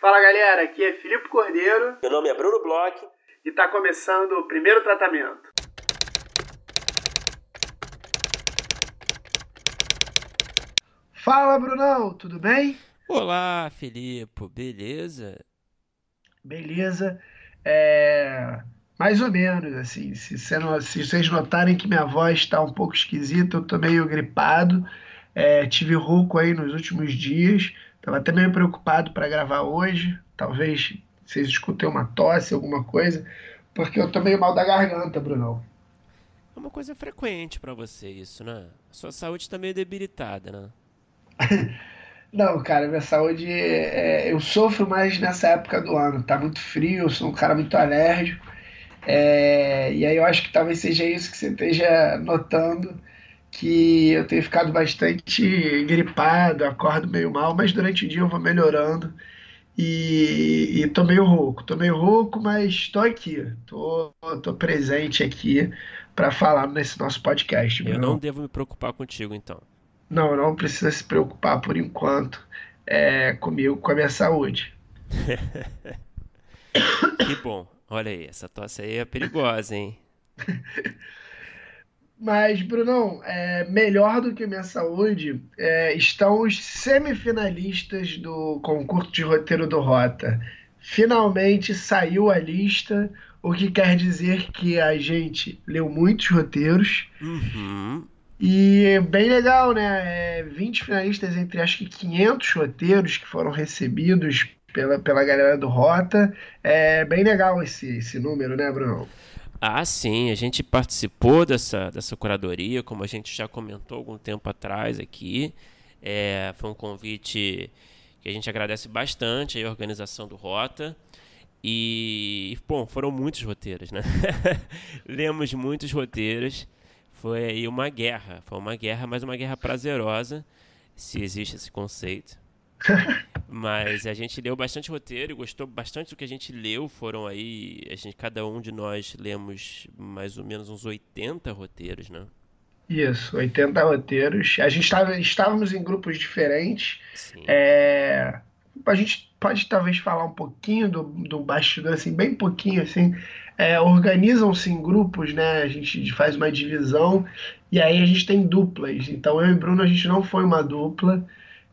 Fala galera, aqui é Filipe Cordeiro. Meu nome é Bruno Bloch. E está começando o primeiro tratamento. Fala Brunão, tudo bem? Olá, Filipe, beleza? Beleza. É... Mais ou menos, assim. Se, se vocês notarem que minha voz está um pouco esquisita, eu tô meio gripado. É, tive rouco aí nos últimos dias. Tava até meio preocupado para gravar hoje. Talvez vocês escutem uma tosse, alguma coisa, porque eu tô meio mal da garganta, Brunão. É uma coisa frequente para você isso, né? A sua saúde tá meio debilitada, né? Não, cara, minha saúde. É, eu sofro mais nessa época do ano. Tá muito frio, eu sou um cara muito alérgico. É, e aí eu acho que talvez seja isso que você esteja notando que eu tenho ficado bastante gripado, acordo meio mal, mas durante o dia eu vou melhorando. E, e tô meio rouco, tô meio rouco, mas tô aqui, tô, tô presente aqui para falar nesse nosso podcast. Eu não devo me preocupar contigo, então. Não, não precisa se preocupar por enquanto é, comigo, com a minha saúde. que bom. Olha aí, essa tosse aí é perigosa, hein? Mas, Brunão, é, melhor do que minha saúde é, estão os semifinalistas do concurso de roteiro do Rota. Finalmente saiu a lista, o que quer dizer que a gente leu muitos roteiros. Uhum. E bem legal, né? É, 20 finalistas entre acho que 500 roteiros que foram recebidos pela, pela galera do Rota. É bem legal esse, esse número, né, Bruno? Ah, sim, a gente participou dessa, dessa curadoria, como a gente já comentou algum tempo atrás aqui. É, foi um convite que a gente agradece bastante a organização do Rota. E, bom, foram muitos roteiros, né? Lemos muitos roteiros. Foi aí uma guerra. Foi uma guerra, mas uma guerra prazerosa, se existe esse conceito. Mas a gente leu bastante roteiro e gostou bastante do que a gente leu. Foram aí, a gente, cada um de nós lemos mais ou menos uns 80 roteiros, né? Isso, 80 roteiros. A gente estava, estávamos em grupos diferentes. É, a gente pode talvez falar um pouquinho do, do bastidor, assim, bem pouquinho, assim. É, Organizam-se em grupos, né? A gente faz uma divisão e aí a gente tem duplas. Então eu e Bruno, a gente não foi uma dupla.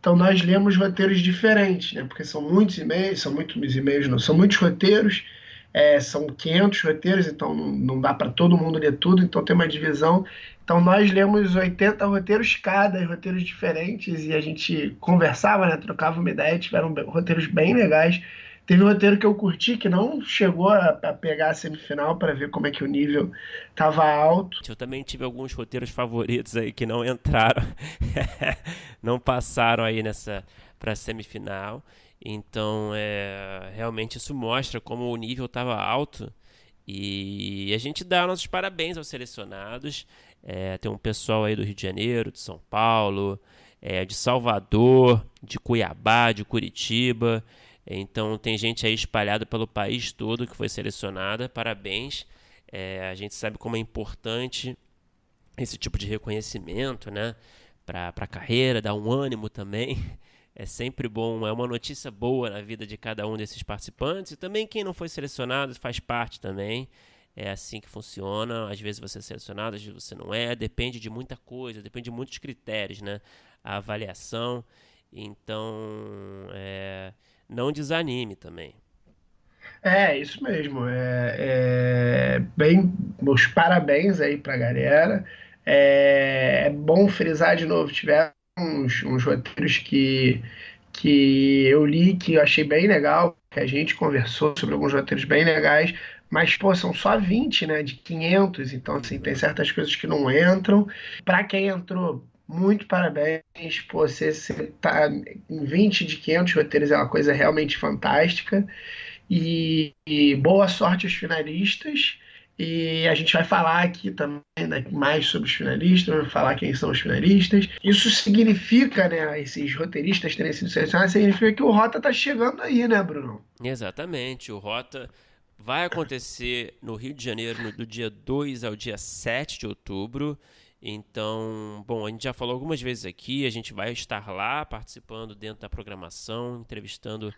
Então nós lemos roteiros diferentes, né? Porque são muitos e-mails, são muitos e-mails, não, são muitos roteiros, é, são 500 roteiros, então não, dá para todo mundo ler tudo, então tem uma divisão. Então nós lemos 80 roteiros cada, roteiros diferentes, e a gente conversava, né? Trocava uma ideia, tiveram roteiros bem legais. Teve um roteiro que eu curti que não chegou a, a pegar a semifinal para ver como é que o nível tava alto. Eu também tive alguns roteiros favoritos aí que não entraram, não passaram aí nessa para semifinal. Então, é, realmente isso mostra como o nível estava alto. E a gente dá nossos parabéns aos selecionados. É, tem um pessoal aí do Rio de Janeiro, de São Paulo, é, de Salvador, de Cuiabá, de Curitiba. Então tem gente aí espalhada pelo país todo que foi selecionada. Parabéns. É, a gente sabe como é importante esse tipo de reconhecimento, né? Para a carreira, dá um ânimo também. É sempre bom, é uma notícia boa na vida de cada um desses participantes. E também quem não foi selecionado faz parte também. É assim que funciona. Às vezes você é selecionado, às vezes você não é. Depende de muita coisa, depende de muitos critérios, né? A avaliação. Então, é, não desanime também. É, isso mesmo. É, é bem, meus parabéns aí pra galera. É, é bom frisar de novo, tiveram uns, uns roteiros que, que eu li que eu achei bem legal, que a gente conversou sobre alguns roteiros bem legais, mas, pô, são só 20, né, de 500, então, assim, tem certas coisas que não entram. Para quem entrou, muito parabéns. Pô, você, você tá em 20 de 500 roteiros, é uma coisa realmente fantástica. E, e boa sorte aos finalistas. E a gente vai falar aqui também né, mais sobre os finalistas, vai falar quem são os finalistas. Isso significa, né, esses roteiristas terem sido selecionados, significa que o Rota tá chegando aí, né, Bruno? Exatamente. O Rota vai acontecer no Rio de Janeiro do dia 2 ao dia 7 de outubro. Então, bom, a gente já falou algumas vezes aqui, a gente vai estar lá participando dentro da programação, entrevistando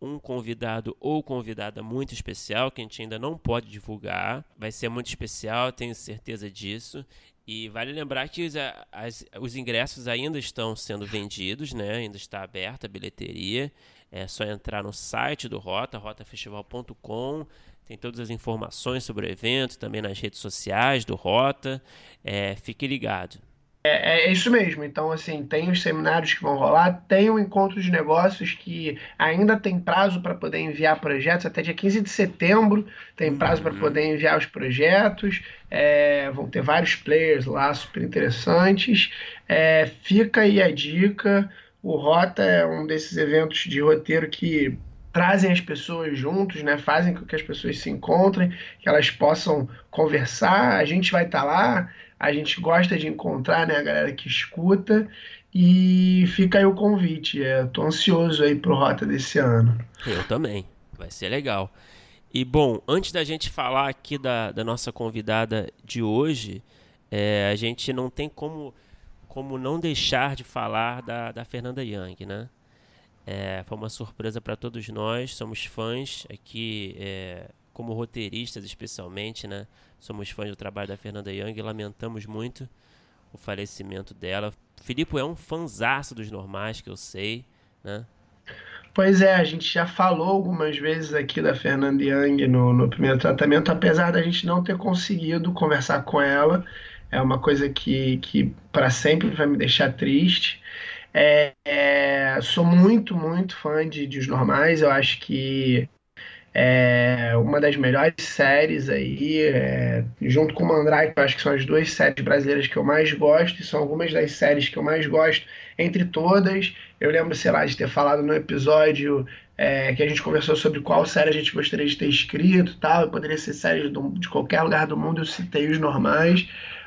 um convidado ou convidada muito especial que a gente ainda não pode divulgar. Vai ser muito especial, tenho certeza disso. E vale lembrar que os, as, os ingressos ainda estão sendo vendidos, né? Ainda está aberta a bilheteria. É só entrar no site do Rota, rotafestival.com. Tem todas as informações sobre o evento, também nas redes sociais do Rota. É, fique ligado. É, é, isso mesmo. Então, assim, tem os seminários que vão rolar, tem o encontro de negócios que ainda tem prazo para poder enviar projetos, até dia 15 de setembro tem prazo uhum. para poder enviar os projetos. É, vão ter vários players lá super interessantes. É, fica aí a dica. O Rota é um desses eventos de roteiro que trazem as pessoas juntos, né? Fazem com que as pessoas se encontrem, que elas possam conversar. A gente vai estar tá lá a gente gosta de encontrar, né, a galera que escuta. E fica aí o convite. Estou é, ansioso aí pro Rota desse ano. Eu também. Vai ser legal. E bom, antes da gente falar aqui da, da nossa convidada de hoje, é, a gente não tem como, como não deixar de falar da, da Fernanda Young, né? É, foi uma surpresa para todos nós, somos fãs aqui, é, como roteiristas especialmente, né? Somos fãs do trabalho da Fernanda Young e lamentamos muito o falecimento dela. Filipe é um fanzaço dos normais, que eu sei, né? Pois é, a gente já falou algumas vezes aqui da Fernanda Young no, no primeiro tratamento, apesar da gente não ter conseguido conversar com ela. É uma coisa que, que para sempre vai me deixar triste. É, é, sou muito, muito fã de, de Os Normais. Eu acho que é uma das melhores séries aí, é, junto com o Mandrake, eu acho que são as duas séries brasileiras que eu mais gosto, e são algumas das séries que eu mais gosto entre todas. Eu lembro, sei lá, de ter falado no episódio é, que a gente conversou sobre qual série a gente gostaria de ter escrito tal, poderia ser séries de qualquer lugar do mundo, eu citei os normais.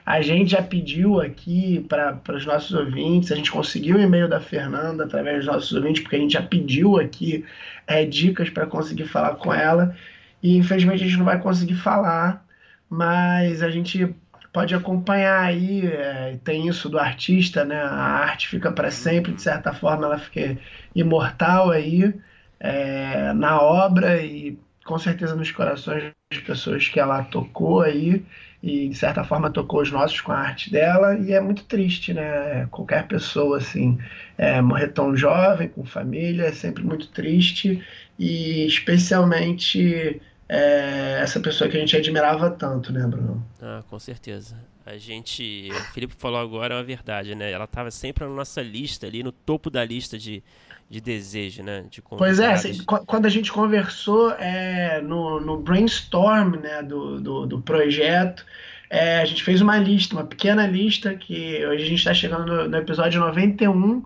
A gente já pediu aqui para os nossos ouvintes, a gente conseguiu o e-mail da Fernanda através dos nossos ouvintes, porque a gente já pediu aqui é, dicas para conseguir falar com ela. E infelizmente a gente não vai conseguir falar, mas a gente pode acompanhar aí. É, tem isso do artista, né? A arte fica para sempre, de certa forma, ela fica imortal aí é, na obra e com certeza nos corações das pessoas que ela tocou aí e de certa forma tocou os nossos com a arte dela e é muito triste, né? Qualquer pessoa assim é, morrer tão jovem com família é sempre muito triste e especialmente é, essa pessoa que a gente admirava tanto, né, Bruno? Ah, com certeza. A gente, o Felipe falou agora é uma verdade, né? Ela estava sempre na nossa lista ali, no topo da lista de de desejo, né? De pois é, assim, quando a gente conversou é, no, no brainstorm né, do, do, do projeto, é, a gente fez uma lista, uma pequena lista, que hoje a gente está chegando no, no, episódio 91.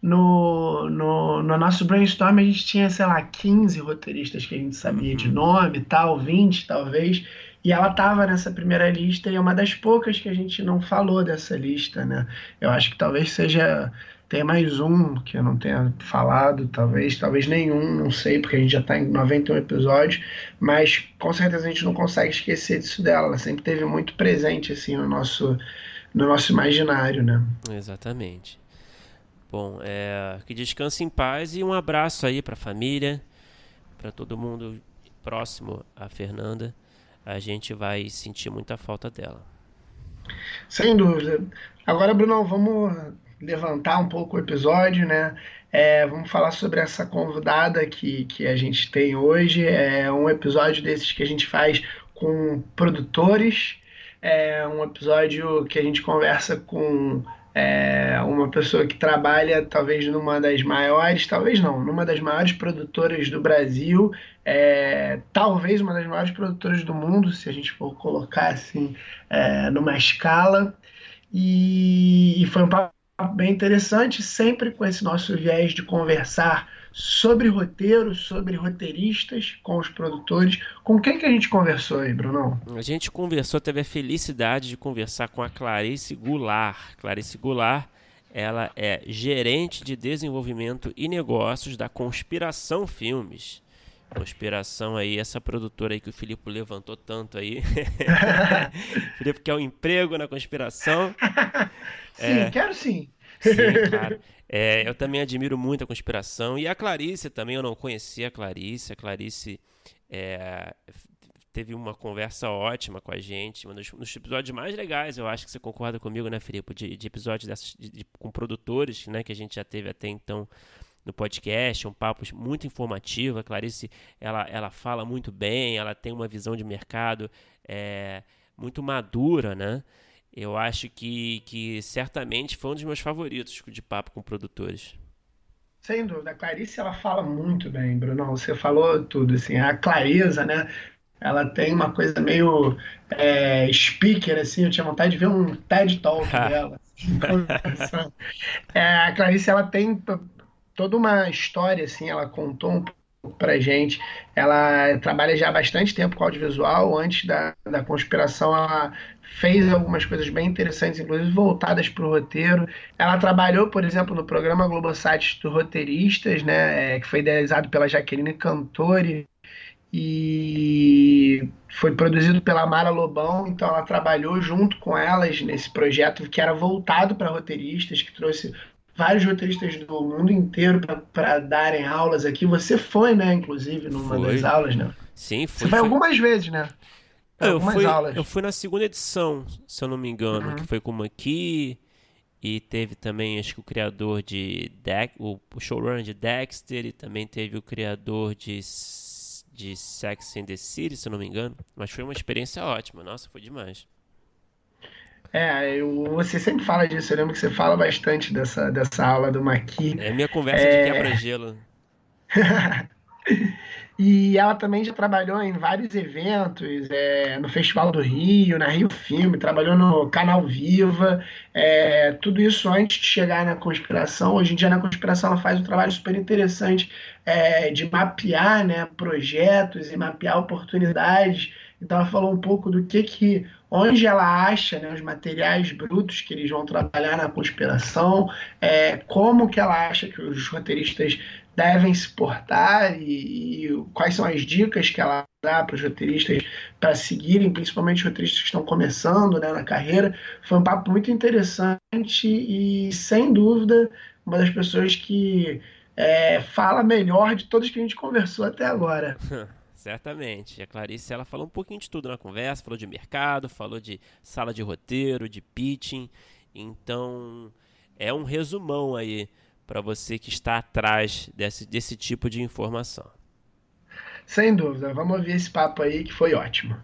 No, no, no nosso brainstorm a gente tinha, sei lá, 15 roteiristas que a gente sabia uhum. de nome tal, 20 talvez. E ela estava nessa primeira lista e é uma das poucas que a gente não falou dessa lista, né? Eu acho que talvez seja tem mais um que eu não tenha falado, talvez, talvez nenhum, não sei, porque a gente já está em 91 episódios, mas com certeza a gente não consegue esquecer disso dela. Ela sempre teve muito presente assim no nosso, no nosso imaginário, né? Exatamente. Bom, é, que descanse em paz e um abraço aí para a família, para todo mundo próximo à Fernanda. A gente vai sentir muita falta dela. Sem dúvida. Agora, Bruno, vamos levantar um pouco o episódio, né? É, vamos falar sobre essa convidada que, que a gente tem hoje. É um episódio desses que a gente faz com produtores. É um episódio que a gente conversa com é, uma pessoa que trabalha talvez numa das maiores, talvez não, numa das maiores produtoras do Brasil, é, talvez uma das maiores produtoras do mundo, se a gente for colocar assim é, numa escala. E, e foi um papo bem interessante, sempre com esse nosso viés de conversar sobre roteiro, sobre roteiristas, com os produtores. Com quem que a gente conversou aí, Brunão? A gente conversou, teve a felicidade de conversar com a Clarice Goulart. Clarice Goulart, ela é gerente de desenvolvimento e negócios da Conspiração Filmes. Conspiração aí, essa produtora aí que o Filipe levantou tanto aí. Filipe quer um emprego na conspiração. sim, é... quero sim. Sim, claro. É, eu também admiro muito a conspiração. E a Clarice também, eu não conhecia a Clarice. A Clarice é, teve uma conversa ótima com a gente, um dos, um dos, episódios mais legais, eu acho que você concorda comigo, né, Filipe, de, de episódios dessas, de, de, com produtores, né, que a gente já teve até então no podcast, um papo muito informativo. A Clarice, ela, ela fala muito bem, ela tem uma visão de mercado é, muito madura, né? Eu acho que, que certamente foi um dos meus favoritos de papo com produtores. Sem dúvida, a Clarice ela fala muito bem, Bruno. Você falou tudo, assim, a clareza, né? Ela tem uma coisa meio é, speaker, assim, eu tinha vontade de ver um TED Talk dela. Assim, é, a Clarice, ela tem toda uma história, assim, ela contou um pouco pra gente. Ela trabalha já há bastante tempo com audiovisual, antes da, da conspiração ela fez algumas coisas bem interessantes, inclusive voltadas para o roteiro. Ela trabalhou, por exemplo, no programa Globosat dos Roteiristas, né, é, que foi idealizado pela Jaqueline Cantori e foi produzido pela Mara Lobão, então ela trabalhou junto com elas nesse projeto que era voltado para roteiristas, que trouxe vários roteiristas do mundo inteiro para darem aulas aqui. Você foi, né, inclusive, numa foi. das aulas, né? Sim, foi. Você foi algumas vezes, né? Eu fui, aulas. eu fui na segunda edição, se eu não me engano, uhum. que foi com o Maqui. E teve também, acho que o criador de Dex, o showrunner de Dexter, e também teve o criador de, de Sex and the City, se eu não me engano. Mas foi uma experiência ótima, nossa, foi demais. É, eu, você sempre fala disso, eu lembro que você fala bastante dessa, dessa aula do Maqui. É minha conversa é... de quebra-gelo. E ela também já trabalhou em vários eventos, é, no Festival do Rio, na Rio Filme, trabalhou no Canal Viva, é, tudo isso antes de chegar na conspiração. Hoje em dia, na conspiração, ela faz um trabalho super interessante é, de mapear né, projetos e mapear oportunidades. Então, ela falou um pouco do que, que onde ela acha né, os materiais brutos que eles vão trabalhar na conspiração, é, como que ela acha que os roteiristas devem se portar e, e, quais são as dicas que ela dá para os roteiristas para seguirem, principalmente os roteiristas que estão começando né, na carreira. Foi um papo muito interessante e, sem dúvida, uma das pessoas que é, fala melhor de todos que a gente conversou até agora. Certamente. A Clarice ela falou um pouquinho de tudo na conversa, falou de mercado, falou de sala de roteiro, de pitching. Então, é um resumão aí para você que está atrás desse, desse tipo de informação. Sem dúvida, vamos ouvir esse papo aí que foi ótimo.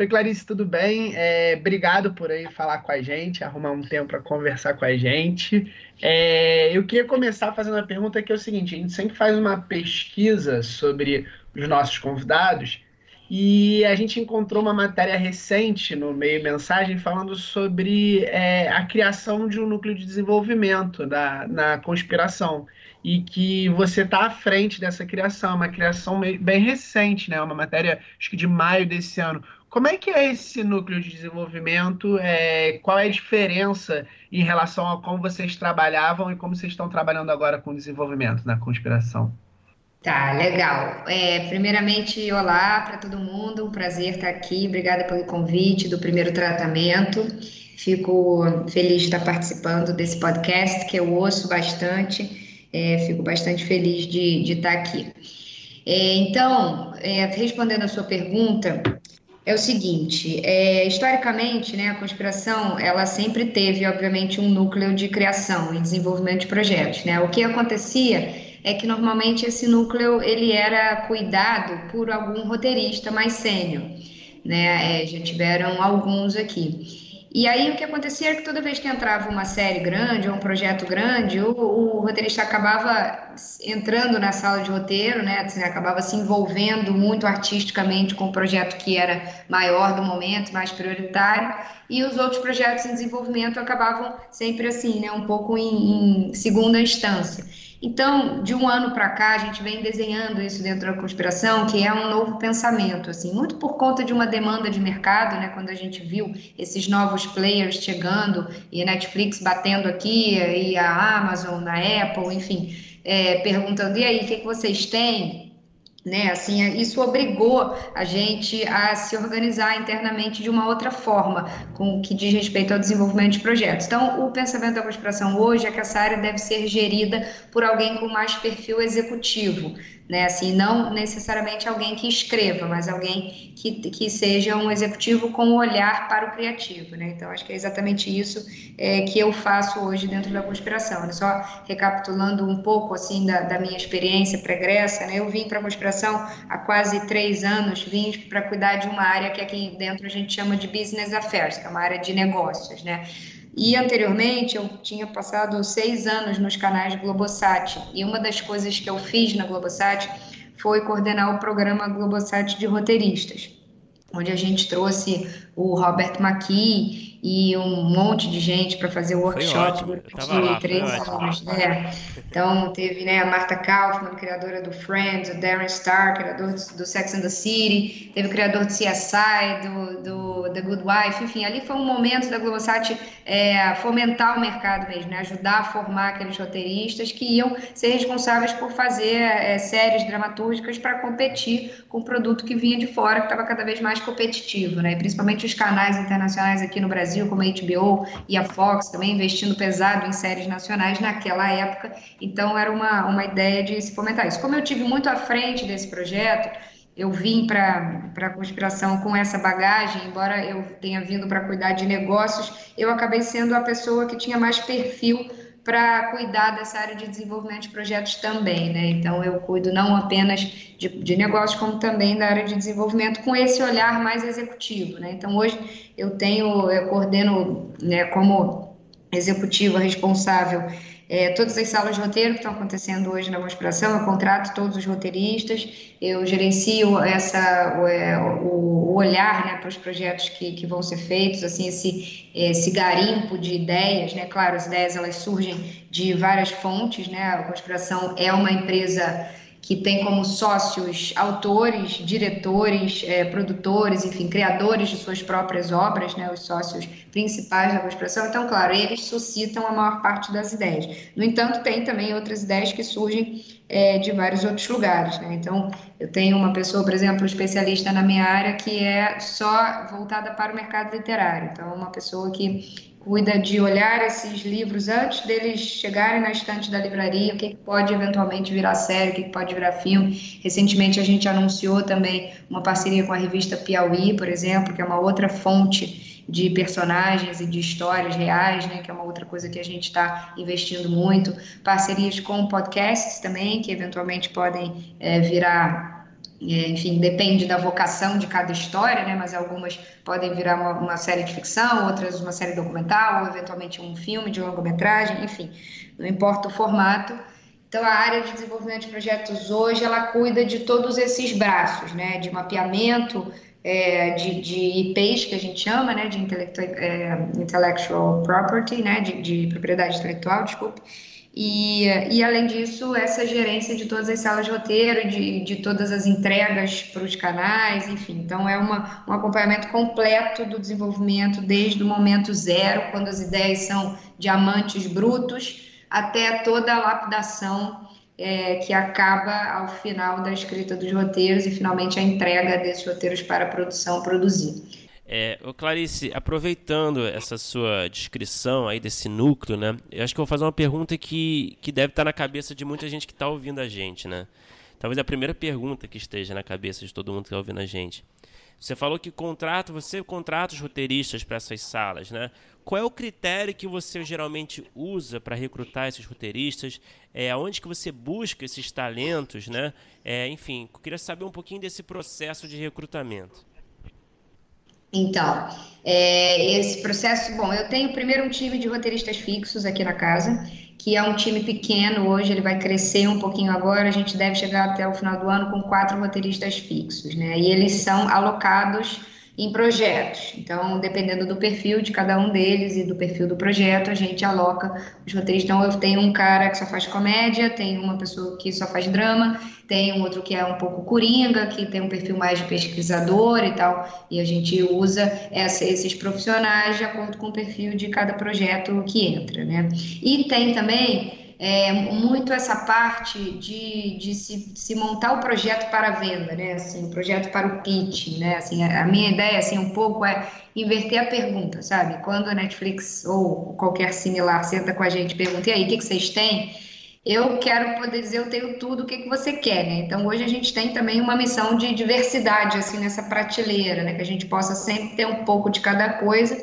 Oi, Clarice, tudo bem? É, obrigado por aí falar com a gente, arrumar um tempo para conversar com a gente. É, eu queria começar fazendo uma pergunta que é o seguinte: a gente sempre faz uma pesquisa sobre os nossos convidados e a gente encontrou uma matéria recente no meio mensagem falando sobre é, a criação de um núcleo de desenvolvimento da, na conspiração. E que você está à frente dessa criação, uma criação bem recente, né? Uma matéria, acho que de maio desse ano. Como é que é esse núcleo de desenvolvimento? É, qual é a diferença em relação a como vocês trabalhavam e como vocês estão trabalhando agora com o desenvolvimento na conspiração? Tá, legal. É, primeiramente, olá para todo mundo, um prazer estar aqui. Obrigada pelo convite do primeiro tratamento. Fico feliz de estar participando desse podcast que eu ouço bastante. É, fico bastante feliz de, de estar aqui. É, então, é, respondendo a sua pergunta, é o seguinte: é, historicamente, né, a conspiração ela sempre teve, obviamente, um núcleo de criação e desenvolvimento de projetos. Né? O que acontecia é que normalmente esse núcleo ele era cuidado por algum roteirista mais sênior, né? É, já tiveram alguns aqui. E aí o que acontecia é que toda vez que entrava uma série grande ou um projeto grande, o, o roteirista acabava entrando na sala de roteiro, né? Assim, acabava se envolvendo muito artisticamente com o projeto que era maior do momento, mais prioritário, e os outros projetos em desenvolvimento acabavam sempre assim, né? Um pouco em, em segunda instância. Então, de um ano para cá, a gente vem desenhando isso dentro da conspiração, que é um novo pensamento, assim, muito por conta de uma demanda de mercado, né? Quando a gente viu esses novos players chegando e a Netflix batendo aqui, e a Amazon, a Apple, enfim, é, perguntando: e aí, o que, que vocês têm? Né? Assim, isso obrigou a gente a se organizar internamente de uma outra forma, com o que diz respeito ao desenvolvimento de projetos. Então, o pensamento da conspiração hoje é que essa área deve ser gerida por alguém com mais perfil executivo, né? Assim, não necessariamente alguém que escreva, mas alguém que, que seja um executivo com um olhar para o criativo, né? Então, acho que é exatamente isso é, que eu faço hoje dentro da conspiração. Só recapitulando um pouco, assim, da, da minha experiência pregressa, né? Eu vim para a conspiração há quase três anos, vim para cuidar de uma área que aqui dentro a gente chama de business affairs, que é uma área de negócios, né? E anteriormente eu tinha passado seis anos nos canais Globosat. E uma das coisas que eu fiz na Globosat foi coordenar o programa Globosat de roteiristas, onde a gente trouxe o Robert McKee e um monte de gente para fazer o workshop durante três anos. Né? Então, teve né, a Marta Kaufman, criadora do Friends, o Darren Star, criador do Sex and the City, teve o criador do CSI, do, do The Good Wife, enfim, ali foi um momento da Globosat é, fomentar o mercado mesmo, né? ajudar a formar aqueles roteiristas que iam ser responsáveis por fazer é, séries dramatúrgicas para competir com o produto que vinha de fora, que estava cada vez mais competitivo, né? principalmente canais internacionais aqui no Brasil Brasil, como a HBO e a Fox, também investindo pesado em séries nacionais naquela época. Então, era uma, uma ideia de se fomentar isso. Como eu tive muito à frente desse projeto, eu vim para a conspiração com essa bagagem, embora eu tenha vindo para cuidar de negócios, eu acabei sendo a pessoa que tinha mais perfil para cuidar dessa área de desenvolvimento de projetos também, né? Então eu cuido não apenas de, de negócios, como também da área de desenvolvimento com esse olhar mais executivo, né? Então hoje eu tenho, eu coordeno, né, como executiva responsável é, todas as salas de roteiro que estão acontecendo hoje na conspiração, eu contrato todos os roteiristas, eu gerencio essa, o, é, o olhar né, para os projetos que, que vão ser feitos, assim, esse, esse garimpo de ideias, né? Claro, as ideias elas surgem de várias fontes, né? A conspiração é uma empresa que tem como sócios autores, diretores, é, produtores, enfim, criadores de suas próprias obras, né, os sócios principais da conspiração. Então, claro, eles suscitam a maior parte das ideias. No entanto, tem também outras ideias que surgem é, de vários outros lugares. Né? Então, eu tenho uma pessoa, por exemplo, especialista na minha área, que é só voltada para o mercado literário. Então, uma pessoa que cuida de olhar esses livros antes deles chegarem na estante da livraria, o que pode eventualmente virar série, o que pode virar filme. Recentemente a gente anunciou também uma parceria com a revista Piauí, por exemplo, que é uma outra fonte de personagens e de histórias reais, né, que é uma outra coisa que a gente está investindo muito. Parcerias com podcasts também, que eventualmente podem é, virar enfim, depende da vocação de cada história, né? Mas algumas podem virar uma, uma, série de ficção, outras uma série documental, ou eventualmente um filme de longa-metragem, enfim, não importa o formato. Então, a área de desenvolvimento de projetos hoje, ela cuida de todos esses braços, né? De mapeamento é, de, de IPs, que a gente chama, né? De é, intellectual property, né? De, de propriedade intelectual, desculpe e, e, além disso, essa gerência de todas as salas de roteiro, de, de todas as entregas para os canais, enfim. Então, é uma, um acompanhamento completo do desenvolvimento, desde o momento zero, quando as ideias são diamantes brutos, até toda a lapidação é, que acaba ao final da escrita dos roteiros e, finalmente, a entrega desses roteiros para a produção produzir. É, Clarice, aproveitando essa sua descrição aí desse núcleo, né? Eu acho que eu vou fazer uma pergunta que, que deve estar na cabeça de muita gente que está ouvindo a gente, né? Talvez a primeira pergunta que esteja na cabeça de todo mundo que está ouvindo a gente. Você falou que contrato, você contrata os roteiristas para essas salas, né? Qual é o critério que você geralmente usa para recrutar esses roteiristas? É, onde que você busca esses talentos, né? É, enfim, queria saber um pouquinho desse processo de recrutamento. Então, é, esse processo, bom, eu tenho primeiro um time de roteiristas fixos aqui na casa, que é um time pequeno hoje, ele vai crescer um pouquinho agora, a gente deve chegar até o final do ano com quatro roteiristas fixos, né? E eles são alocados em projetos. Então, dependendo do perfil de cada um deles e do perfil do projeto, a gente aloca os roteiristas. Então, eu tenho um cara que só faz comédia, tenho uma pessoa que só faz drama, tem um outro que é um pouco coringa, que tem um perfil mais de pesquisador e tal, e a gente usa essa, esses profissionais de acordo com o perfil de cada projeto que entra, né? E tem também é, muito essa parte de, de se, se, montar o projeto para venda, né? Assim, o projeto para o pitch, né? Assim, a, a minha ideia, assim, um pouco é inverter a pergunta, sabe? Quando a Netflix ou qualquer similar senta com a gente e pergunta, e aí, o que, que vocês têm? Eu quero poder dizer, eu tenho tudo, o que, que você quer, né? Então, hoje a gente tem também uma missão de diversidade, assim, nessa prateleira, né? Que a gente possa sempre ter um pouco de cada coisa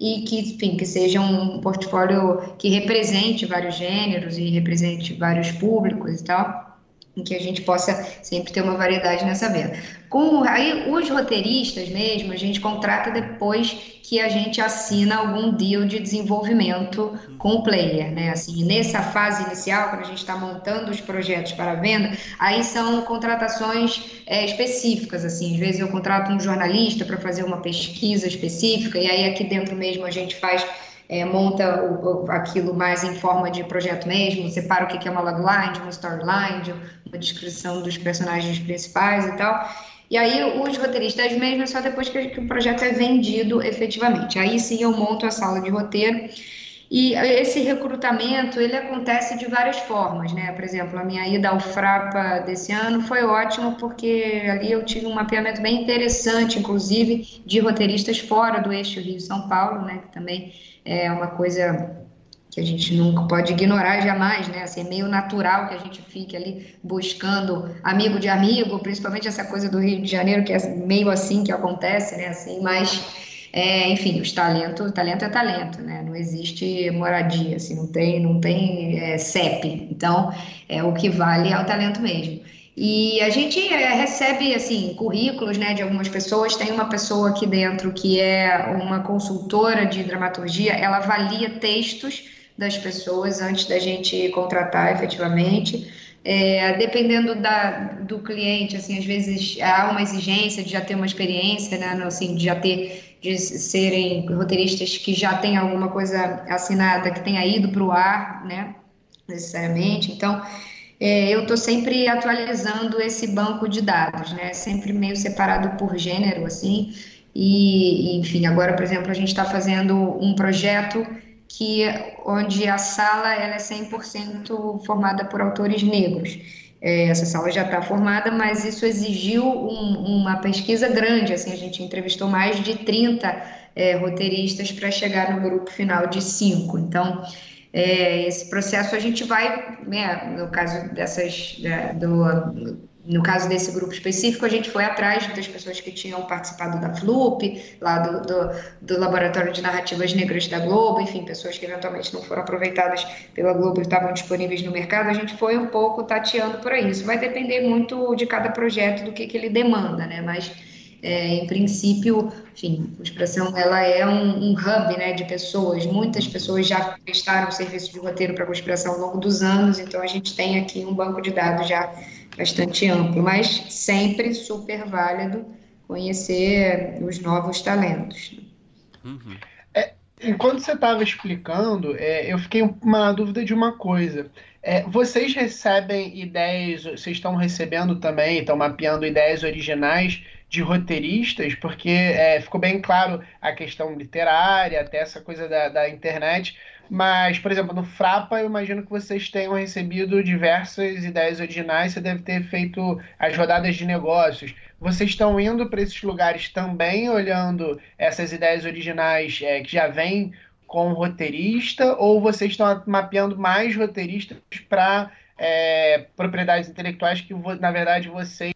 e que, enfim, que seja um portfólio que represente vários gêneros e represente vários públicos e tal em que a gente possa sempre ter uma variedade nessa venda. Com aí os roteiristas mesmo, a gente contrata depois que a gente assina algum deal de desenvolvimento com o player, né? Assim, nessa fase inicial, quando a gente está montando os projetos para venda, aí são contratações é, específicas, assim. Às vezes eu contrato um jornalista para fazer uma pesquisa específica e aí aqui dentro mesmo a gente faz é, monta o, o, aquilo mais em forma de projeto mesmo, separa o que é uma logline, uma storyline, uma descrição dos personagens principais e tal. E aí os roteiristas mesmo é só depois que, que o projeto é vendido efetivamente. Aí sim eu monto a sala de roteiro e esse recrutamento, ele acontece de várias formas, né? Por exemplo, a minha ida ao Frapa desse ano foi ótimo porque ali eu tive um mapeamento bem interessante, inclusive, de roteiristas fora do eixo Rio-São Paulo, né? Que também é uma coisa que a gente nunca pode ignorar jamais, né? Assim, é meio natural que a gente fique ali buscando amigo de amigo, principalmente essa coisa do Rio de Janeiro, que é meio assim que acontece, né? Assim, mas, é, enfim, os talentos, talento é talento, né? Não existe moradia, assim, não tem, não tem é, CEP. Então, é o que vale é o talento mesmo. E a gente é, recebe assim currículos, né, de algumas pessoas. Tem uma pessoa aqui dentro que é uma consultora de dramaturgia. Ela avalia textos das pessoas antes da gente contratar efetivamente. É, dependendo da, do cliente, assim, às vezes há uma exigência de já ter uma experiência, né, assim, de já ter, de serem roteiristas que já têm alguma coisa assinada, que tenha ido para o ar, né, necessariamente. Então, é, eu estou sempre atualizando esse banco de dados, né? Sempre meio separado por gênero, assim. E, enfim, agora, por exemplo, a gente está fazendo um projeto que onde a sala ela é 100% formada por autores negros. É, essa sala já está formada, mas isso exigiu um, uma pesquisa grande. Assim, a gente entrevistou mais de 30 é, roteiristas para chegar no grupo final de cinco. Então, é, esse processo a gente vai, né, no caso dessas, né, do, no caso desse grupo específico, a gente foi atrás das pessoas que tinham participado da FLUP, lá do, do, do, Laboratório de Narrativas Negras da Globo, enfim, pessoas que eventualmente não foram aproveitadas pela Globo e estavam disponíveis no mercado, a gente foi um pouco tateando por aí. Isso vai depender muito de cada projeto, do que, que ele demanda, né? Mas é, em princípio, enfim, a expressão ela é um, um, hub né, de pessoas. Muitas pessoas já prestaram serviço de roteiro para a conspiração ao longo dos anos, então a gente tem aqui um banco de dados já bastante amplo, mas sempre super válido conhecer os novos talentos. Uhum. É, enquanto você estava explicando, é, eu fiquei uma dúvida de uma coisa. É, vocês recebem ideias, vocês estão recebendo também, estão mapeando ideias originais de roteiristas, porque é, ficou bem claro a questão literária, até essa coisa da, da internet. Mas, por exemplo, no Frapa, eu imagino que vocês tenham recebido diversas ideias originais, você deve ter feito as rodadas de negócios. Vocês estão indo para esses lugares também, olhando essas ideias originais é, que já vêm com roteirista, ou vocês estão mapeando mais roteiristas para é, propriedades intelectuais que, na verdade, vocês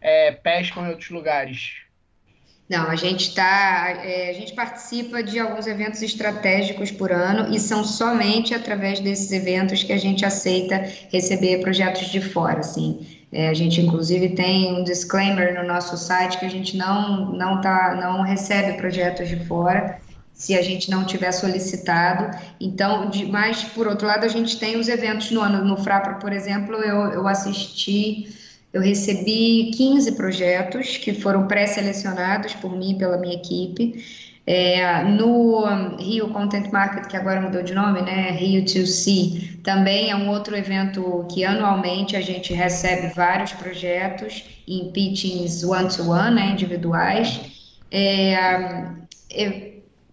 é, pescam em outros lugares? Não, a gente está, é, a gente participa de alguns eventos estratégicos por ano e são somente através desses eventos que a gente aceita receber projetos de fora, assim. É, a gente inclusive tem um disclaimer no nosso site que a gente não não tá, não recebe projetos de fora se a gente não tiver solicitado. Então, de, mas por outro lado a gente tem os eventos no ano no Frapra, por exemplo, eu, eu assisti eu recebi 15 projetos que foram pré-selecionados por mim e pela minha equipe. É, no Rio Content Market, que agora mudou de nome, né? Rio 2C, também é um outro evento que anualmente a gente recebe vários projetos em pitchings one-to-one, -one, né? individuais. É,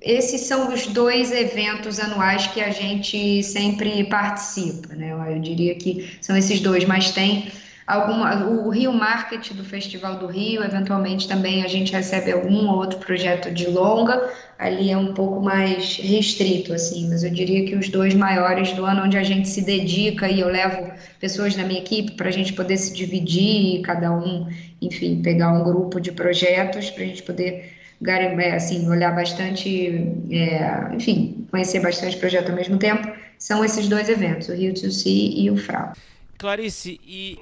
esses são os dois eventos anuais que a gente sempre participa, né? Eu diria que são esses dois, mas tem alguma, o Rio Market do Festival do Rio, eventualmente também a gente recebe algum outro projeto de longa, ali é um pouco mais restrito, assim, mas eu diria que os dois maiores do ano, onde a gente se dedica e eu levo pessoas da minha equipe para a gente poder se dividir, cada um, enfim, pegar um grupo de projetos para a gente poder é, assim, olhar bastante, é, enfim, conhecer bastante projeto ao mesmo tempo, são esses dois eventos, o Rio to See e o FRAU. Clarice, e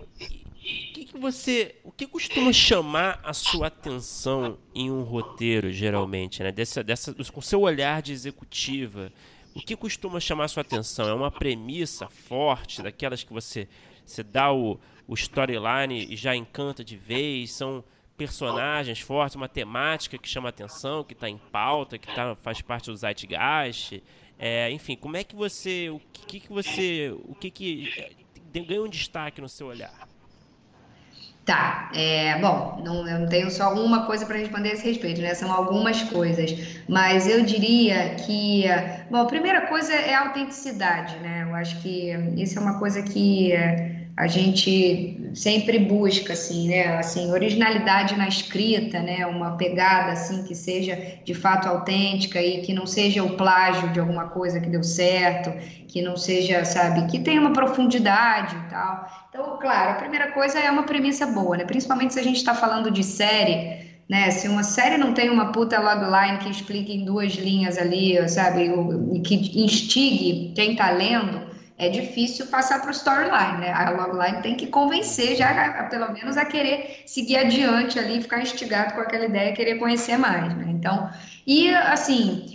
o que, que, você, o que costuma chamar a sua atenção em um roteiro, geralmente, né? Dessa, dessa, com seu olhar de executiva, o que costuma chamar a sua atenção? É uma premissa forte, daquelas que você, você dá o, o storyline e já encanta de vez? São personagens fortes, uma temática que chama atenção, que está em pauta, que tá, faz parte do Zeitgeist. É, enfim, como é que você, o que, que você, o que que é, ganha um destaque no seu olhar? Tá, é, bom, não, eu não tenho só uma coisa para responder a esse respeito, né? São algumas coisas, mas eu diria que, bom, a primeira coisa é a autenticidade, né? Eu acho que isso é uma coisa que a gente sempre busca assim, né, assim, originalidade na escrita, né, uma pegada assim que seja de fato autêntica e que não seja o plágio de alguma coisa que deu certo, que não seja, sabe, que tenha uma profundidade e tal. Então, claro, a primeira coisa é uma premissa boa, né, principalmente se a gente está falando de série, né? Se uma série não tem uma puta logline que explique em duas linhas ali, sabe, que instigue quem está lendo, é difícil passar para o storyline, né? A logline tem que convencer já, pelo menos, a querer seguir adiante ali, ficar instigado com aquela ideia, querer conhecer mais, né? Então, e assim,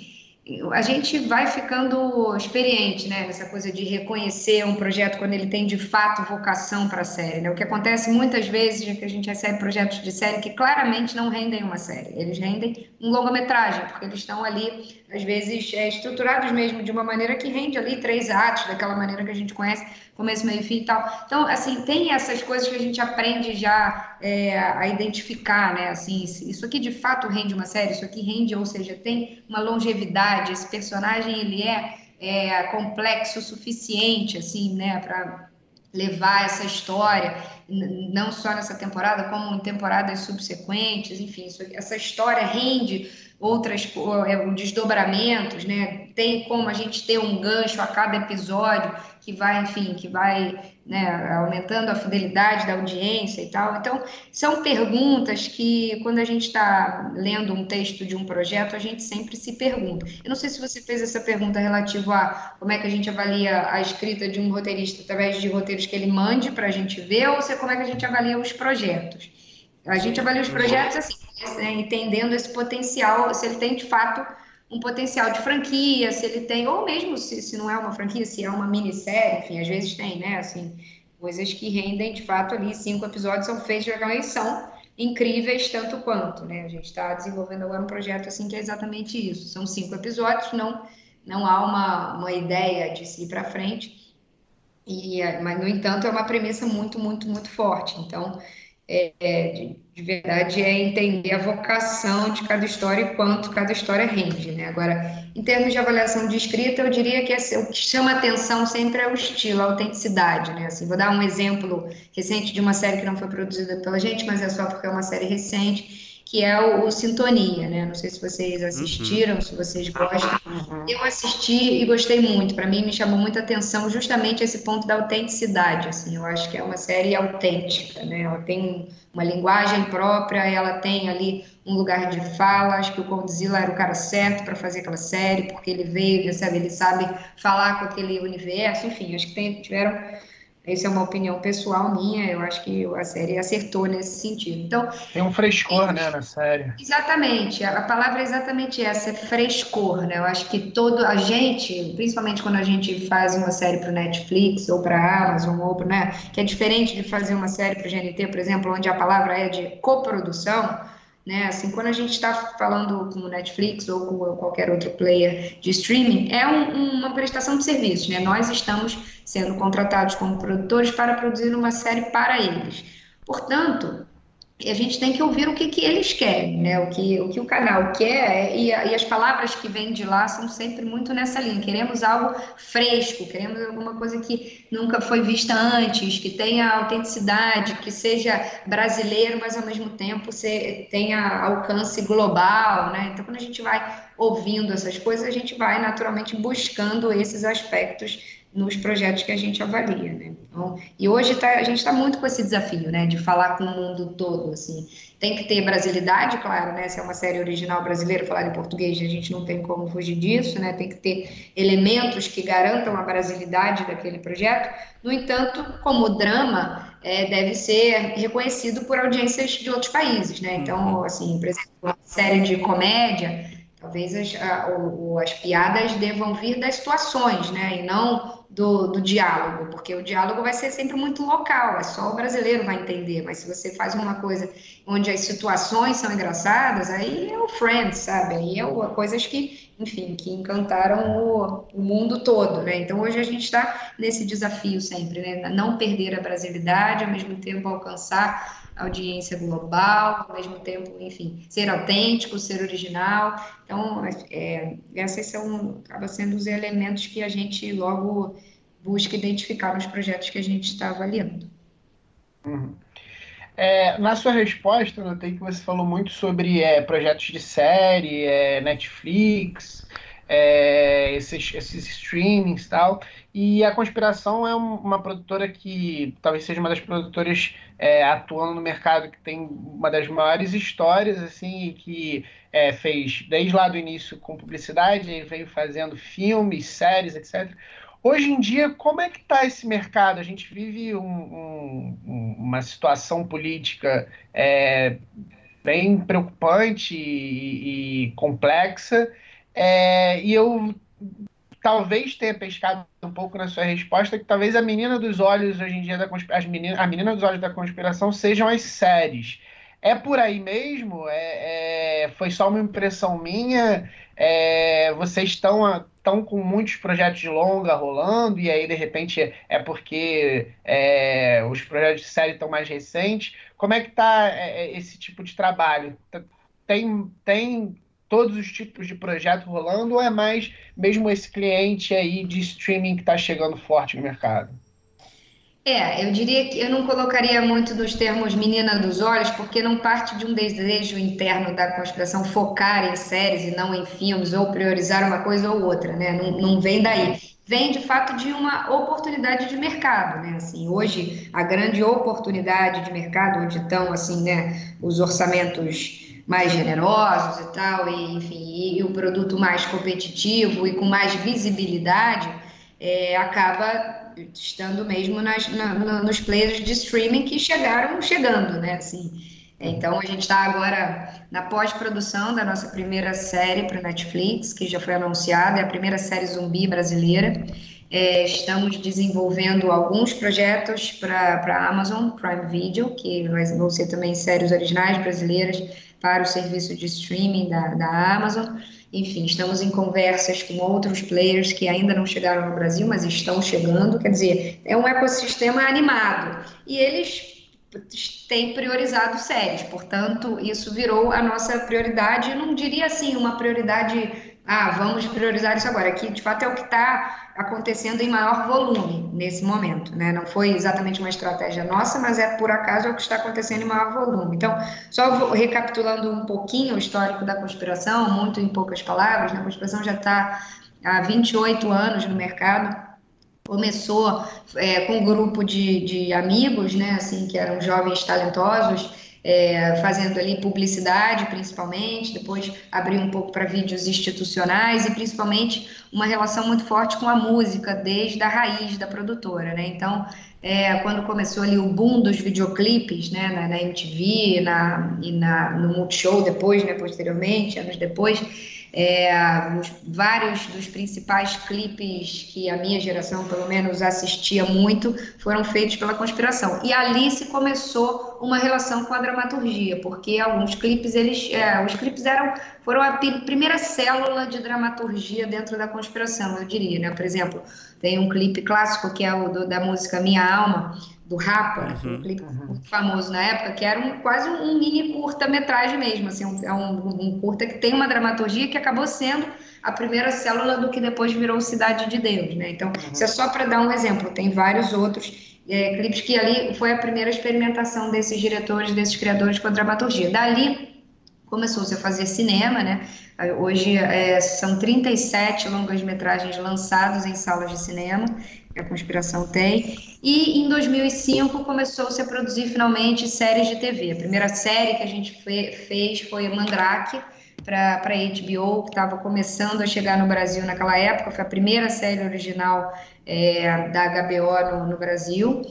a gente vai ficando experiente, né, nessa coisa de reconhecer um projeto quando ele tem de fato vocação para a série. Né? O que acontece muitas vezes é que a gente recebe projetos de série que claramente não rendem uma série, eles rendem um longa-metragem, porque eles estão ali, às vezes, é, estruturados mesmo de uma maneira que rende ali três atos, daquela maneira que a gente conhece começo, meio fim e tal. Então, assim, tem essas coisas que a gente aprende já é, a identificar, né? Assim, isso aqui de fato rende uma série, isso aqui rende, ou seja, tem uma longevidade, esse personagem, ele é, é complexo o suficiente, assim, né, para levar essa história, não só nessa temporada, como em temporadas subsequentes, enfim, isso, essa história rende outras é, desdobramentos, né? Tem como a gente ter um gancho a cada episódio que vai, enfim, que vai né, aumentando a fidelidade da audiência e tal. Então, são perguntas que, quando a gente está lendo um texto de um projeto, a gente sempre se pergunta. Eu não sei se você fez essa pergunta relativa a como é que a gente avalia a escrita de um roteirista através de roteiros que ele mande para a gente ver, ou se é como é que a gente avalia os projetos. A gente avalia os projetos assim, né, entendendo esse potencial, se ele tem de fato um potencial de franquia, se ele tem, ou mesmo se, se não é uma franquia, se é uma minissérie, enfim, às vezes tem, né? Assim, coisas que rendem de fato ali, cinco episódios são feitos e são incríveis tanto quanto, né? A gente está desenvolvendo agora um projeto assim que é exatamente isso. São cinco episódios, não, não há uma, uma ideia de se ir para frente, e, mas, no entanto, é uma premissa muito, muito, muito forte. Então, é, de, de, verdade é entender a vocação de cada história e quanto cada história rende, né? Agora, em termos de avaliação de escrita, eu diria que é, o que chama atenção sempre é o estilo, a autenticidade, né? Assim, vou dar um exemplo recente de uma série que não foi produzida pela gente, mas é só porque é uma série recente, que é o, o, Sintonia, né? Não sei se vocês assistiram, uhum. se vocês gostam. Uhum. Eu assisti e gostei muito. Para mim, me chamou muita atenção justamente esse ponto da autenticidade. Assim, eu acho que é uma série autêntica, né? Ela tem uma linguagem própria, ela tem ali um lugar de fala. Acho que o Condzilla era o cara certo para fazer aquela série, porque ele veio, sabe? Ele sabe falar com aquele universo. Enfim, acho que tem, tiveram essa é uma opinião pessoal minha, eu acho que a série acertou nesse sentido. Então, Tem um frescor, né, na série. Exatamente, a palavra é exatamente essa, é frescor, né? Eu acho que todo a gente, principalmente quando a gente faz uma série para o Netflix ou para a Amazon ou para, né, que é diferente de fazer uma série para o GNT, por exemplo, onde a palavra é de coprodução, né? Assim, quando a gente está falando com o Netflix ou com qualquer outro player de streaming, é um, uma prestação de serviços, né? Nós estamos sendo contratados como produtores para produzir uma série para eles. Portanto, a gente tem que ouvir o que, que eles querem, né? O que, o que o canal quer e, e, as palavras que vêm de lá são sempre muito nessa linha. Queremos algo fresco, queremos alguma coisa que nunca foi vista antes, que tenha autenticidade, que seja brasileiro, mas ao mesmo tempo se, tenha alcance global, né? Então, quando a gente vai ouvindo essas coisas, a gente vai naturalmente buscando esses aspectos nos projetos que a gente avalia, né? Então, e hoje tá, a gente está muito com esse desafio, né, de falar com o mundo todo, assim. Tem que ter brasilidade, claro, né? Se é uma série original brasileira, falar em português, a gente não tem como fugir disso, né? Tem que ter elementos que garantam a brasilidade daquele projeto. No entanto, como drama, é, deve ser reconhecido por audiências de outros países, né? Então, uhum. assim, por exemplo, uma série de comédia, talvez as, a, o, as piadas devam vir das situações, né? E não do, do, diálogo, porque o diálogo vai ser sempre muito local, é só o brasileiro vai entender, mas se você faz uma coisa onde as situações são engraçadas, aí é o Friends, sabe? Aí é o, coisas que, enfim, que encantaram o, o mundo todo, né? Então hoje a gente está nesse desafio sempre, né? Não perder a brasilidade, ao mesmo tempo alcançar audiência global, ao mesmo tempo, enfim, ser autêntico, ser original. Então, é, esses são, acaba sendo os elementos que a gente logo busca identificar nos projetos que a gente está avaliando. Uhum. É, na sua resposta, notei que você falou muito sobre é, projetos de série, é, Netflix, é, esses, esses streamings e tal. E a Conspiração é uma produtora que talvez seja uma das produtoras é, atuando no mercado que tem uma das maiores histórias, assim, que é, fez desde lá do início com publicidade, veio fazendo filmes, séries, etc. Hoje em dia, como é que está esse mercado? A gente vive um, um, uma situação política é, bem preocupante e, e complexa, é, e eu talvez tenha pescado um pouco na sua resposta que talvez a menina dos olhos hoje em dia da as menina, a menina dos olhos da conspiração sejam as séries. É por aí mesmo? É, é foi só uma impressão minha? É, vocês estão estão com muitos projetos de longa rolando e aí de repente é porque é, os projetos de série estão mais recentes. Como é que está é, é, esse tipo de trabalho? Tem, tem todos os tipos de projeto rolando ou é mais mesmo esse cliente aí de streaming que está chegando forte no mercado? É, eu diria que eu não colocaria muito nos termos menina dos olhos, porque não parte de um desejo interno da conspiração focar em séries e não em filmes, ou priorizar uma coisa ou outra, né? Não, não vem daí. Vem de fato de uma oportunidade de mercado, né? Assim, hoje a grande oportunidade de mercado, onde estão assim, né, os orçamentos mais generosos e tal, e, enfim, e, o produto mais competitivo e com mais visibilidade, é, acaba estando mesmo nas, na, nos players de streaming que chegaram chegando, né? Assim, então a gente está agora na pós-produção da nossa primeira série para Netflix, que já foi anunciada, é a primeira série zumbi brasileira. É, estamos desenvolvendo alguns projetos para a Amazon Prime Video, que vão ser também séries originais brasileiras para o serviço de streaming da, da Amazon. Enfim, estamos em conversas com outros players que ainda não chegaram no Brasil, mas estão chegando. Quer dizer, é um ecossistema animado. E eles têm priorizado séries, portanto, isso virou a nossa prioridade. Não diria assim uma prioridade ah, vamos priorizar isso agora, que de fato é o que está acontecendo em maior volume nesse momento, né? Não foi exatamente uma estratégia nossa, mas é por acaso é o que está acontecendo em maior volume. Então, só recapitulando um pouquinho o histórico da conspiração, muito em poucas palavras, né? a conspiração já está há 28 anos no mercado, começou é, com um grupo de, de amigos, né, assim, que eram jovens talentosos, é, fazendo ali publicidade, principalmente, depois abrir um pouco para vídeos institucionais e principalmente uma relação muito forte com a música, desde a raiz da produtora, né? Então, é, quando começou ali o boom dos videoclipes, né, na, na MTV na, e na, no Multishow depois, né, posteriormente, anos depois, é, os, vários dos principais clipes que a minha geração, pelo menos, assistia muito, foram feitos pela conspiração. E ali se começou uma relação com a dramaturgia, porque alguns clipes, eles, é, os clipes eram, foram a primeira célula de dramaturgia dentro da conspiração, eu diria, né? Por exemplo, tem um clipe clássico que é o do, da música Minha Alma, do Rapa, uhum, um clipe uhum. muito famoso na época, que era um, quase um mini curta-metragem mesmo, assim, um, é um, um, curta que tem uma dramaturgia que acabou sendo a primeira célula do que depois virou Cidade de Deus, né? Então, uhum. isso é só para dar um exemplo, tem vários outros é, clipes que ali foi a primeira experimentação desses diretores, desses criadores com a dramaturgia. Dali começou-se a fazer cinema, né? Hoje é, são 37 longas-metragens lançados em salas de cinema, que a Conspiração tem, e em 2005 começou-se a produzir finalmente séries de TV. A primeira série que a gente fez foi Mandrake, para HBO, que estava começando a chegar no Brasil naquela época, foi a primeira série original é, da HBO no, no Brasil.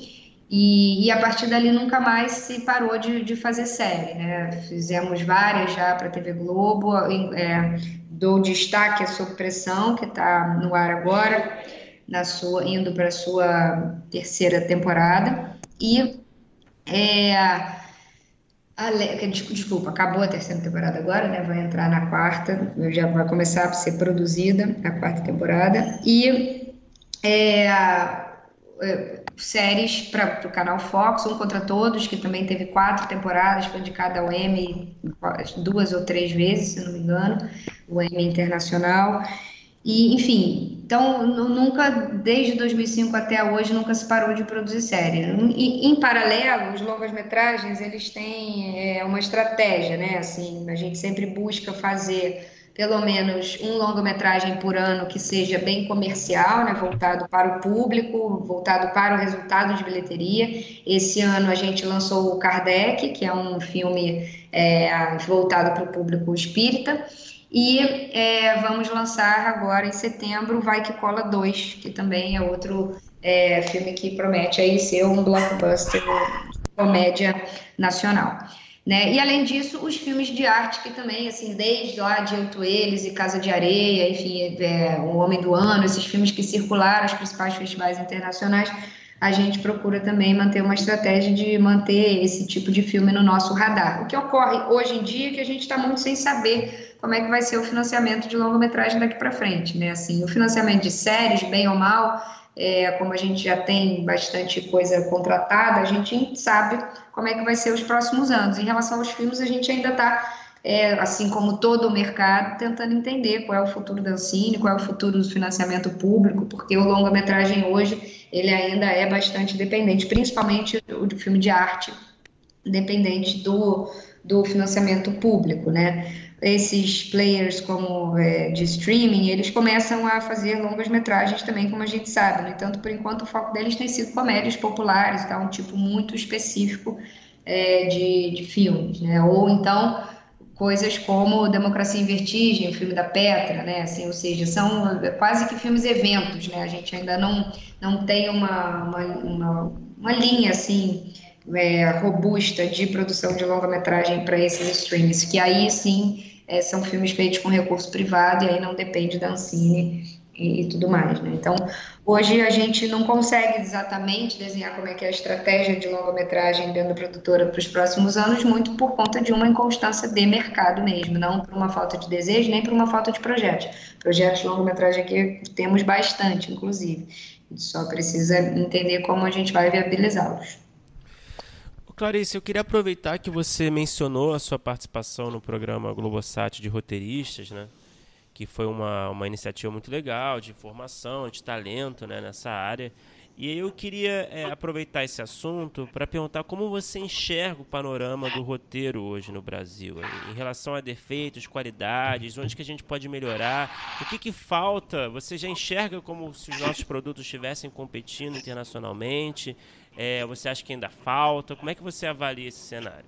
E, e, a partir dali nunca mais se parou de, de fazer série, né? Fizemos várias já para a TV Globo, é, dou destaque a Sob Pressão, que está no ar agora, na sua, indo para a sua terceira temporada. E é, desculpa, acabou a terceira temporada agora, né? Vai entrar na quarta, já vai começar a ser produzida a quarta temporada. E é, é séries para o canal Fox, Um Contra Todos, que também teve quatro temporadas, foi indicada ao Emmy duas ou três vezes, se não me engano, o Emmy Internacional. E, enfim, então nunca, desde 2005 até hoje, nunca se parou de produzir série. E, em paralelo, os longas-metragens, eles têm é, uma estratégia, né? Assim, a gente sempre busca fazer pelo menos um longa-metragem por ano que seja bem comercial, né, voltado para o público, voltado para o resultado de bilheteria. Esse ano a gente lançou o Kardec, que é um filme é, voltado para o público espírita. E é, vamos lançar agora em setembro Vai Que Cola 2, que também é outro é, filme que promete aí ser um blockbuster comédia nacional. Né? E além disso, os filmes de arte que também, assim, desde lá de Oito Eles e Casa de Areia, enfim, é, O Homem do Ano, esses filmes que circularam os principais festivais internacionais, a gente procura também manter uma estratégia de manter esse tipo de filme no nosso radar. O que ocorre hoje em dia é que a gente está muito sem saber como é que vai ser o financiamento de longa-metragem daqui para frente, né? Assim, o financiamento de séries, bem ou mal, é, como a gente já tem bastante coisa contratada, a gente sabe como é que vai ser os próximos anos. Em relação aos filmes, a gente ainda está, é, assim como todo o mercado, tentando entender qual é o futuro da Ancine, qual é o futuro do financiamento público, porque o longa-metragem hoje ele ainda é bastante dependente, principalmente o do filme de arte, dependente do, do financiamento público, né? Esses players como é, de streaming, eles começam a fazer longas metragens também, como a gente sabe. No entanto, por enquanto, o foco deles tem sido comédias populares, tá? um tipo muito específico é, de, de filmes, né? Ou então coisas como Democracia em Vertigem, o filme da Petra, né? Assim, ou seja, são quase que filmes eventos, né? A gente ainda não, não tem uma, uma, uma, uma linha assim é, robusta de produção de longa-metragem para esses streams, que aí sim é, são filmes feitos com recurso privado e aí não depende da Ancine e, e, tudo mais, né? Então, hoje a gente não consegue exatamente desenhar como é que é a estratégia de longa-metragem dentro da produtora para os próximos anos, muito por conta de uma inconstância de mercado mesmo, não por uma falta de desejo, nem por uma falta de projetos. Projetos de longa-metragem aqui temos bastante, inclusive. A gente só precisa entender como a gente vai viabilizá-los. Clarice, eu queria aproveitar que você mencionou a sua participação no programa Globosat de roteiristas, né? Que foi uma, uma iniciativa muito legal de formação, de talento né, nessa área. E eu queria é, aproveitar esse assunto para perguntar como você enxerga o panorama do roteiro hoje no Brasil, em relação a defeitos, qualidades, onde que a gente pode melhorar, o que, que falta? Você já enxerga como se os nossos produtos estivessem competindo internacionalmente? É, você acha que ainda falta? Como é que você avalia esse cenário?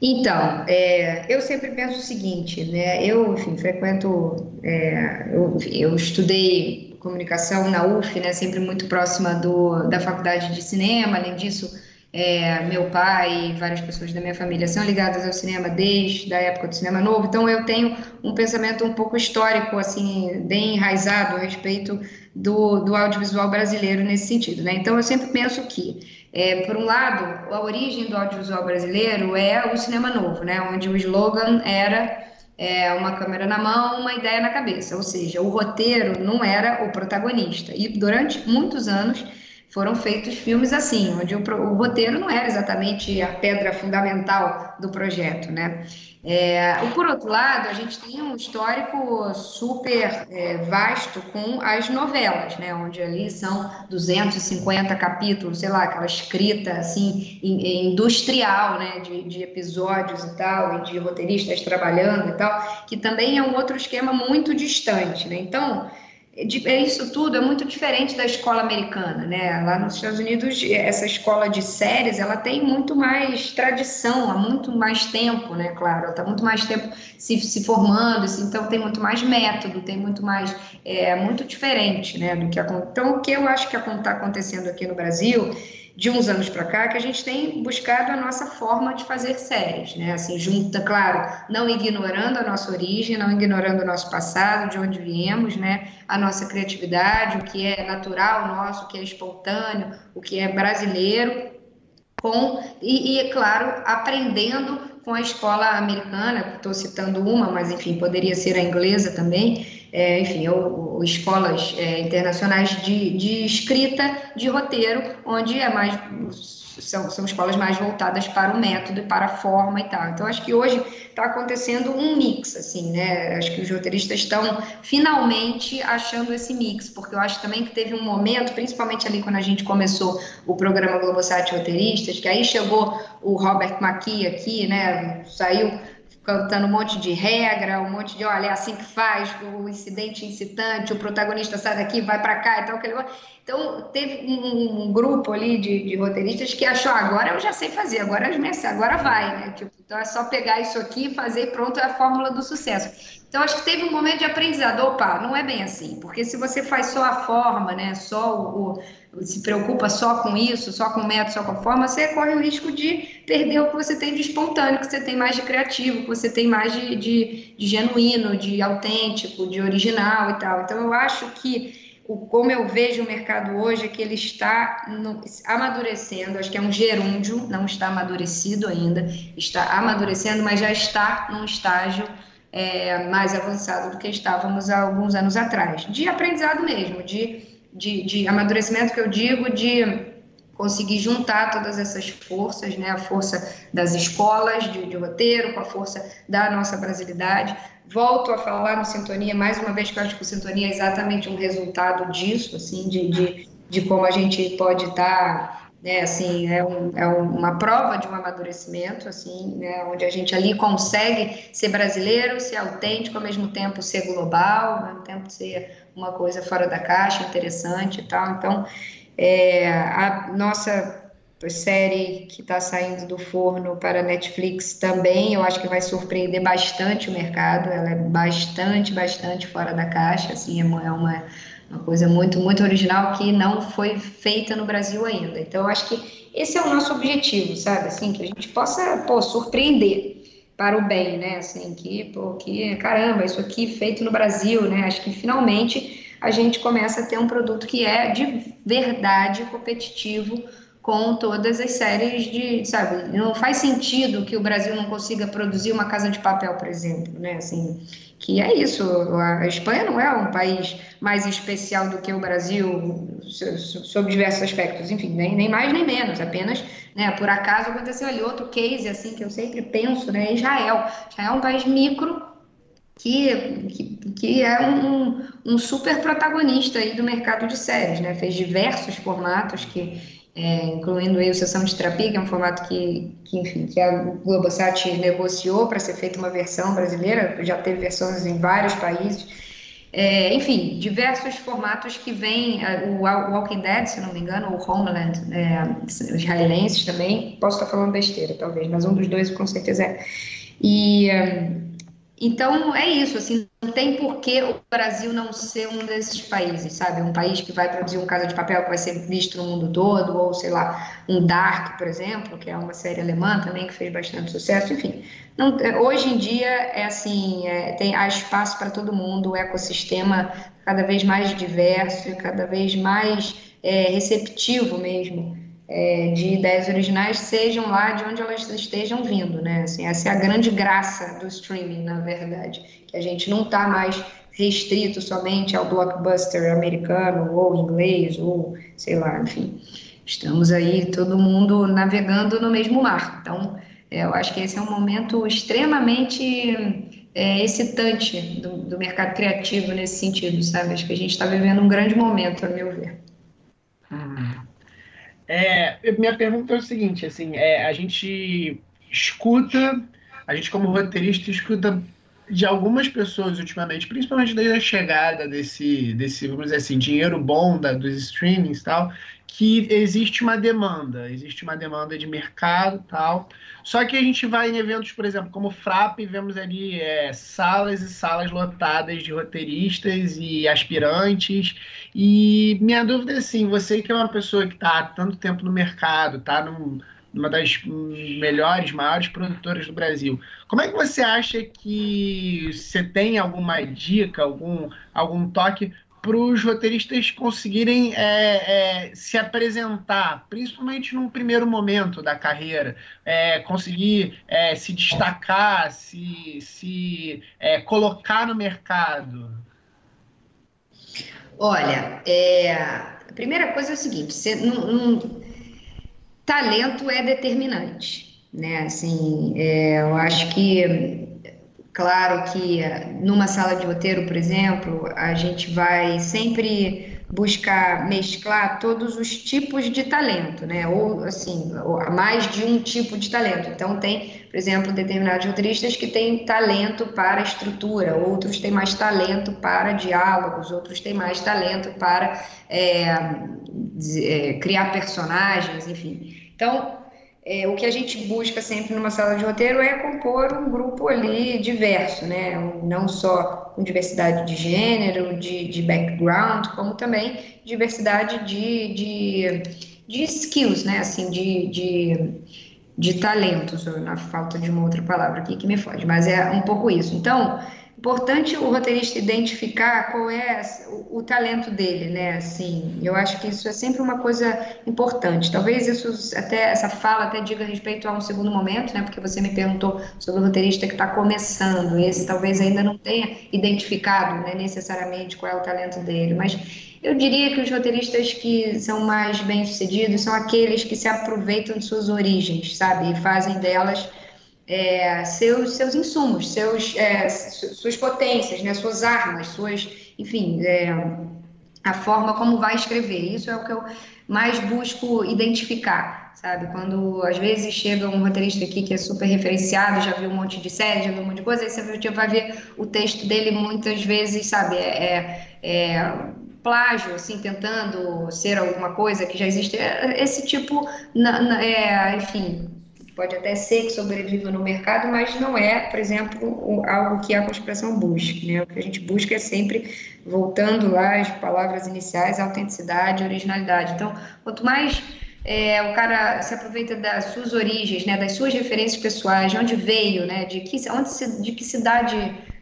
Então, é, eu sempre penso o seguinte, né? Eu, enfim, frequento, é, eu, eu, estudei comunicação na UF, né? Sempre muito próxima do, da faculdade de cinema. Além disso, é, meu pai e várias pessoas da minha família são ligadas ao cinema desde a época do cinema novo. Então, eu tenho um pensamento um pouco histórico, assim, bem enraizado a respeito do, do audiovisual brasileiro nesse sentido. Né? Então, eu sempre penso que, é, por um lado, a origem do audiovisual brasileiro é o cinema novo, né? onde o slogan era é, uma câmera na mão, uma ideia na cabeça, ou seja, o roteiro não era o protagonista. E durante muitos anos foram feitos filmes assim, onde o, o, roteiro não era exatamente a pedra fundamental do projeto, né? É, por outro lado, a gente tem um histórico super é, vasto com as novelas, né? Onde ali são 250 capítulos, sei lá, aquela escrita assim industrial, né? De, de episódios e tal, e de roteiristas trabalhando e tal, que também é um outro esquema muito distante, né? Então isso tudo é muito diferente da escola americana, né? Lá nos Estados Unidos, essa escola de séries, ela tem muito mais tradição, há muito mais tempo, né? Claro, ela está muito mais tempo se, se formando, assim, então tem muito mais método, tem muito mais, é muito diferente, né? Do que então o que eu acho que está acontecendo aqui no Brasil de uns anos para cá que a gente tem buscado a nossa forma de fazer séries, né? Assim, junta, claro, não ignorando a nossa origem, não ignorando o nosso passado, de onde viemos, né? A nossa criatividade, o que é natural nosso, o que é espontâneo, o que é brasileiro, com e, e claro, aprendendo com a escola americana, estou citando uma, mas enfim, poderia ser a inglesa também, é, enfim, ou, ou escolas é, internacionais de, de escrita de roteiro, onde é mais são, são escolas mais voltadas para o método e para a forma e tal. Então, acho que hoje está acontecendo um mix, assim, né? Acho que os roteiristas estão finalmente achando esse mix, porque eu acho também que teve um momento, principalmente ali quando a gente começou o programa Globosat Roteiristas, que aí chegou o Robert McKee aqui, né? Saiu cantando um monte de regra, um monte de, olha, é assim que faz, o incidente incitante, o protagonista sai daqui, vai para cá e tal. Aquele... Então, teve um, um grupo ali de, de, roteiristas que achou, agora eu já sei fazer, agora, agora vai, né? Tipo, então, é só pegar isso aqui e fazer pronto, é a fórmula do sucesso. Então, acho que teve um momento de aprendizado. Opa, não é bem assim, porque se você faz só a forma, né, só o, se preocupa só com isso, só com o método, só com a forma, você corre o risco de perder o que você tem de espontâneo, que você tem mais de criativo, que você tem mais de, de, de genuíno, de autêntico, de original e tal. Então, eu acho que o, como eu vejo o mercado hoje é que ele está no, amadurecendo, acho que é um gerúndio, não está amadurecido ainda, está amadurecendo, mas já está num estágio é, mais avançado do que estávamos há alguns anos atrás, de aprendizado mesmo, de de, de amadurecimento que eu digo de conseguir juntar todas essas forças, né, a força das escolas de, de, roteiro com a força da nossa brasilidade. Volto a falar no Sintonia, mais uma vez que eu acho que o Sintonia é exatamente um resultado disso, assim, de, de, de como a gente pode estar, tá, né, assim, é, um, é uma prova de um amadurecimento, assim, né, onde a gente ali consegue ser brasileiro, ser autêntico, ao mesmo tempo ser global, ao mesmo tempo ser uma coisa fora da caixa, interessante e tal. Então, é, a nossa série que está saindo do forno para Netflix também, eu acho que vai surpreender bastante o mercado. Ela é bastante, bastante fora da caixa, assim, é uma, é uma, coisa muito, muito original que não foi feita no Brasil ainda. Então, eu acho que esse é o nosso objetivo, sabe? Assim, que a gente possa, pô, surpreender para o bem, né? Assim, que, pô, que caramba, isso aqui feito no Brasil, né? Acho que finalmente a gente começa a ter um produto que é de verdade competitivo com todas as séries de, sabe, não faz sentido que o Brasil não consiga produzir uma casa de papel, por exemplo, né? Assim, que é isso, a Espanha não é um país mais especial do que o Brasil sob diversos aspectos, enfim, nem, nem mais nem menos, apenas, né, por acaso aconteceu ali outro case, assim, que eu sempre penso, né, Israel, Israel é um país micro que, que, que é um, um super protagonista aí do mercado de séries, né, fez diversos formatos que é, incluindo aí o Sessão de Terapia, que é um formato que, que enfim, que a Globosat negociou para ser feita uma versão brasileira, já teve versões em vários países. É, enfim, diversos formatos que vêm, é, o Walking Dead, se não me engano, o Homeland, é, israelenses também, posso estar falando besteira, talvez, mas um dos dois com certeza é. E então é isso, assim, não tem por que o Brasil não ser um desses países, sabe? Um país que vai produzir um Casa de Papel que vai ser visto no mundo todo, ou sei lá, um Dark, por exemplo, que é uma série alemã também que fez bastante sucesso, enfim. Não, hoje em dia é assim, é, tem, há espaço para todo mundo, o ecossistema cada vez mais diverso, cada vez mais é, receptivo mesmo é, de ideias originais sejam lá de onde elas estejam vindo, né? Assim, essa é a grande graça do streaming, na verdade, que a gente não está mais restrito somente ao blockbuster americano ou inglês ou sei lá, enfim. Estamos aí todo mundo navegando no mesmo mar. Então, é, eu acho que esse é um momento extremamente é, excitante do, do, mercado criativo nesse sentido, sabe? Acho que a gente está vivendo um grande momento, a meu ver. Hum. É, minha pergunta é o seguinte, assim, é, a gente escuta, a gente como roteirista escuta de algumas pessoas ultimamente, principalmente desde a chegada desse, desse vamos dizer assim, dinheiro bom da, dos streamings e tal, que existe uma demanda, existe uma demanda de mercado tal. Só que a gente vai em eventos, por exemplo, como FRAP, vemos ali é, salas e salas lotadas de roteiristas e aspirantes. E minha dúvida é assim, você que é uma pessoa que está há tanto tempo no mercado, está num uma das melhores, maiores produtoras do Brasil. Como é que você acha que você tem alguma dica, algum, algum toque para os roteiristas conseguirem é, é, se apresentar, principalmente num primeiro momento da carreira, é, conseguir é, se destacar, se, se é, colocar no mercado? Olha, é, a primeira coisa é o seguinte: você não, não talento é determinante, né? Assim, é, eu acho que, claro que numa sala de roteiro, por exemplo, a gente vai sempre buscar mesclar todos os tipos de talento, né? Ou assim, mais de um tipo de talento. Então tem, por exemplo, determinados roteiristas que têm talento para estrutura, outros têm mais talento para diálogos, outros têm mais talento para é, é, criar personagens, enfim. Então, é, o que a gente busca sempre numa sala de roteiro é compor um grupo ali diverso, né? Não só com diversidade de gênero, de, de background, como também diversidade de, de, de skills, né? Assim, de, de, de talentos, na falta de uma outra palavra aqui que me foge, mas é um pouco isso. Então, Importante o roteirista identificar qual é o, o, talento dele, né? Assim, eu acho que isso é sempre uma coisa importante. Talvez isso até essa fala até diga respeito a um segundo momento, né? Porque você me perguntou sobre o roteirista que está começando. Esse talvez ainda não tenha identificado, né, necessariamente qual é o talento dele, mas eu diria que os roteiristas que são mais bem sucedidos são aqueles que se aproveitam de suas origens, sabe? E fazem delas é, seus, seus insumos, seus, é, suas potências, né, suas armas, suas, enfim, é, a forma como vai escrever. Isso é o que eu mais busco identificar, sabe? Quando às vezes chega um roteirista aqui que é super referenciado, já viu um monte de série, já viu um monte de coisa, aí você vai ver o texto dele muitas vezes, sabe? É, é, é plágio, assim, tentando ser alguma coisa que já existe. É, esse tipo, na, na, é, enfim, pode até ser que sobreviva no mercado, mas não é, por exemplo, algo que a conspiração busca. Né? O que a gente busca é sempre, voltando lá às palavras iniciais, autenticidade, originalidade. Então, quanto mais é, o cara se aproveita das suas origens, né, das suas referências pessoais, de onde veio, né, de que, onde de que cidade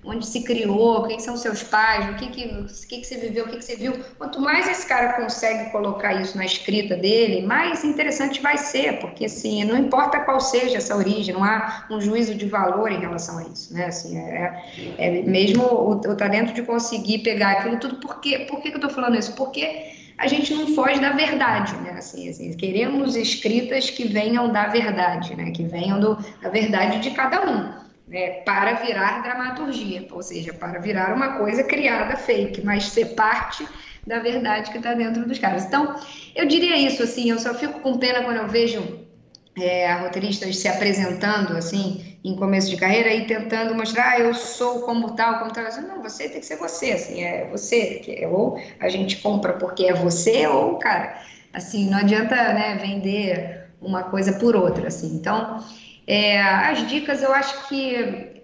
onde se criou, quem são seus pais, o que que, o que, que você viveu, o que, que você viu. Quanto mais esse cara consegue colocar isso na escrita dele, mais interessante vai ser, porque assim, não importa qual seja essa origem, não há um juízo de valor em relação a isso, né? Assim, é, é mesmo o, o talento de conseguir pegar aquilo tudo. Por, quê? Por que, que eu estou falando isso? Porque a gente não foge da verdade, né? Assim, assim, queremos escritas que venham da verdade, né? Que venham do, da verdade de cada um né, para virar dramaturgia, ou seja, para virar uma coisa criada fake, mas ser parte da verdade que está dentro dos caras. Então, eu diria isso, assim, eu só fico com pena quando eu vejo é, roteiristas se apresentando, assim, em começo de carreira e tentando mostrar, ah, eu sou como tal, como tal. Não, você tem que ser você, assim, é você. Que é, ou a gente compra porque é você, ou, cara, assim, não adianta, né, vender uma coisa por outra, assim. Então, é, as dicas, eu acho que,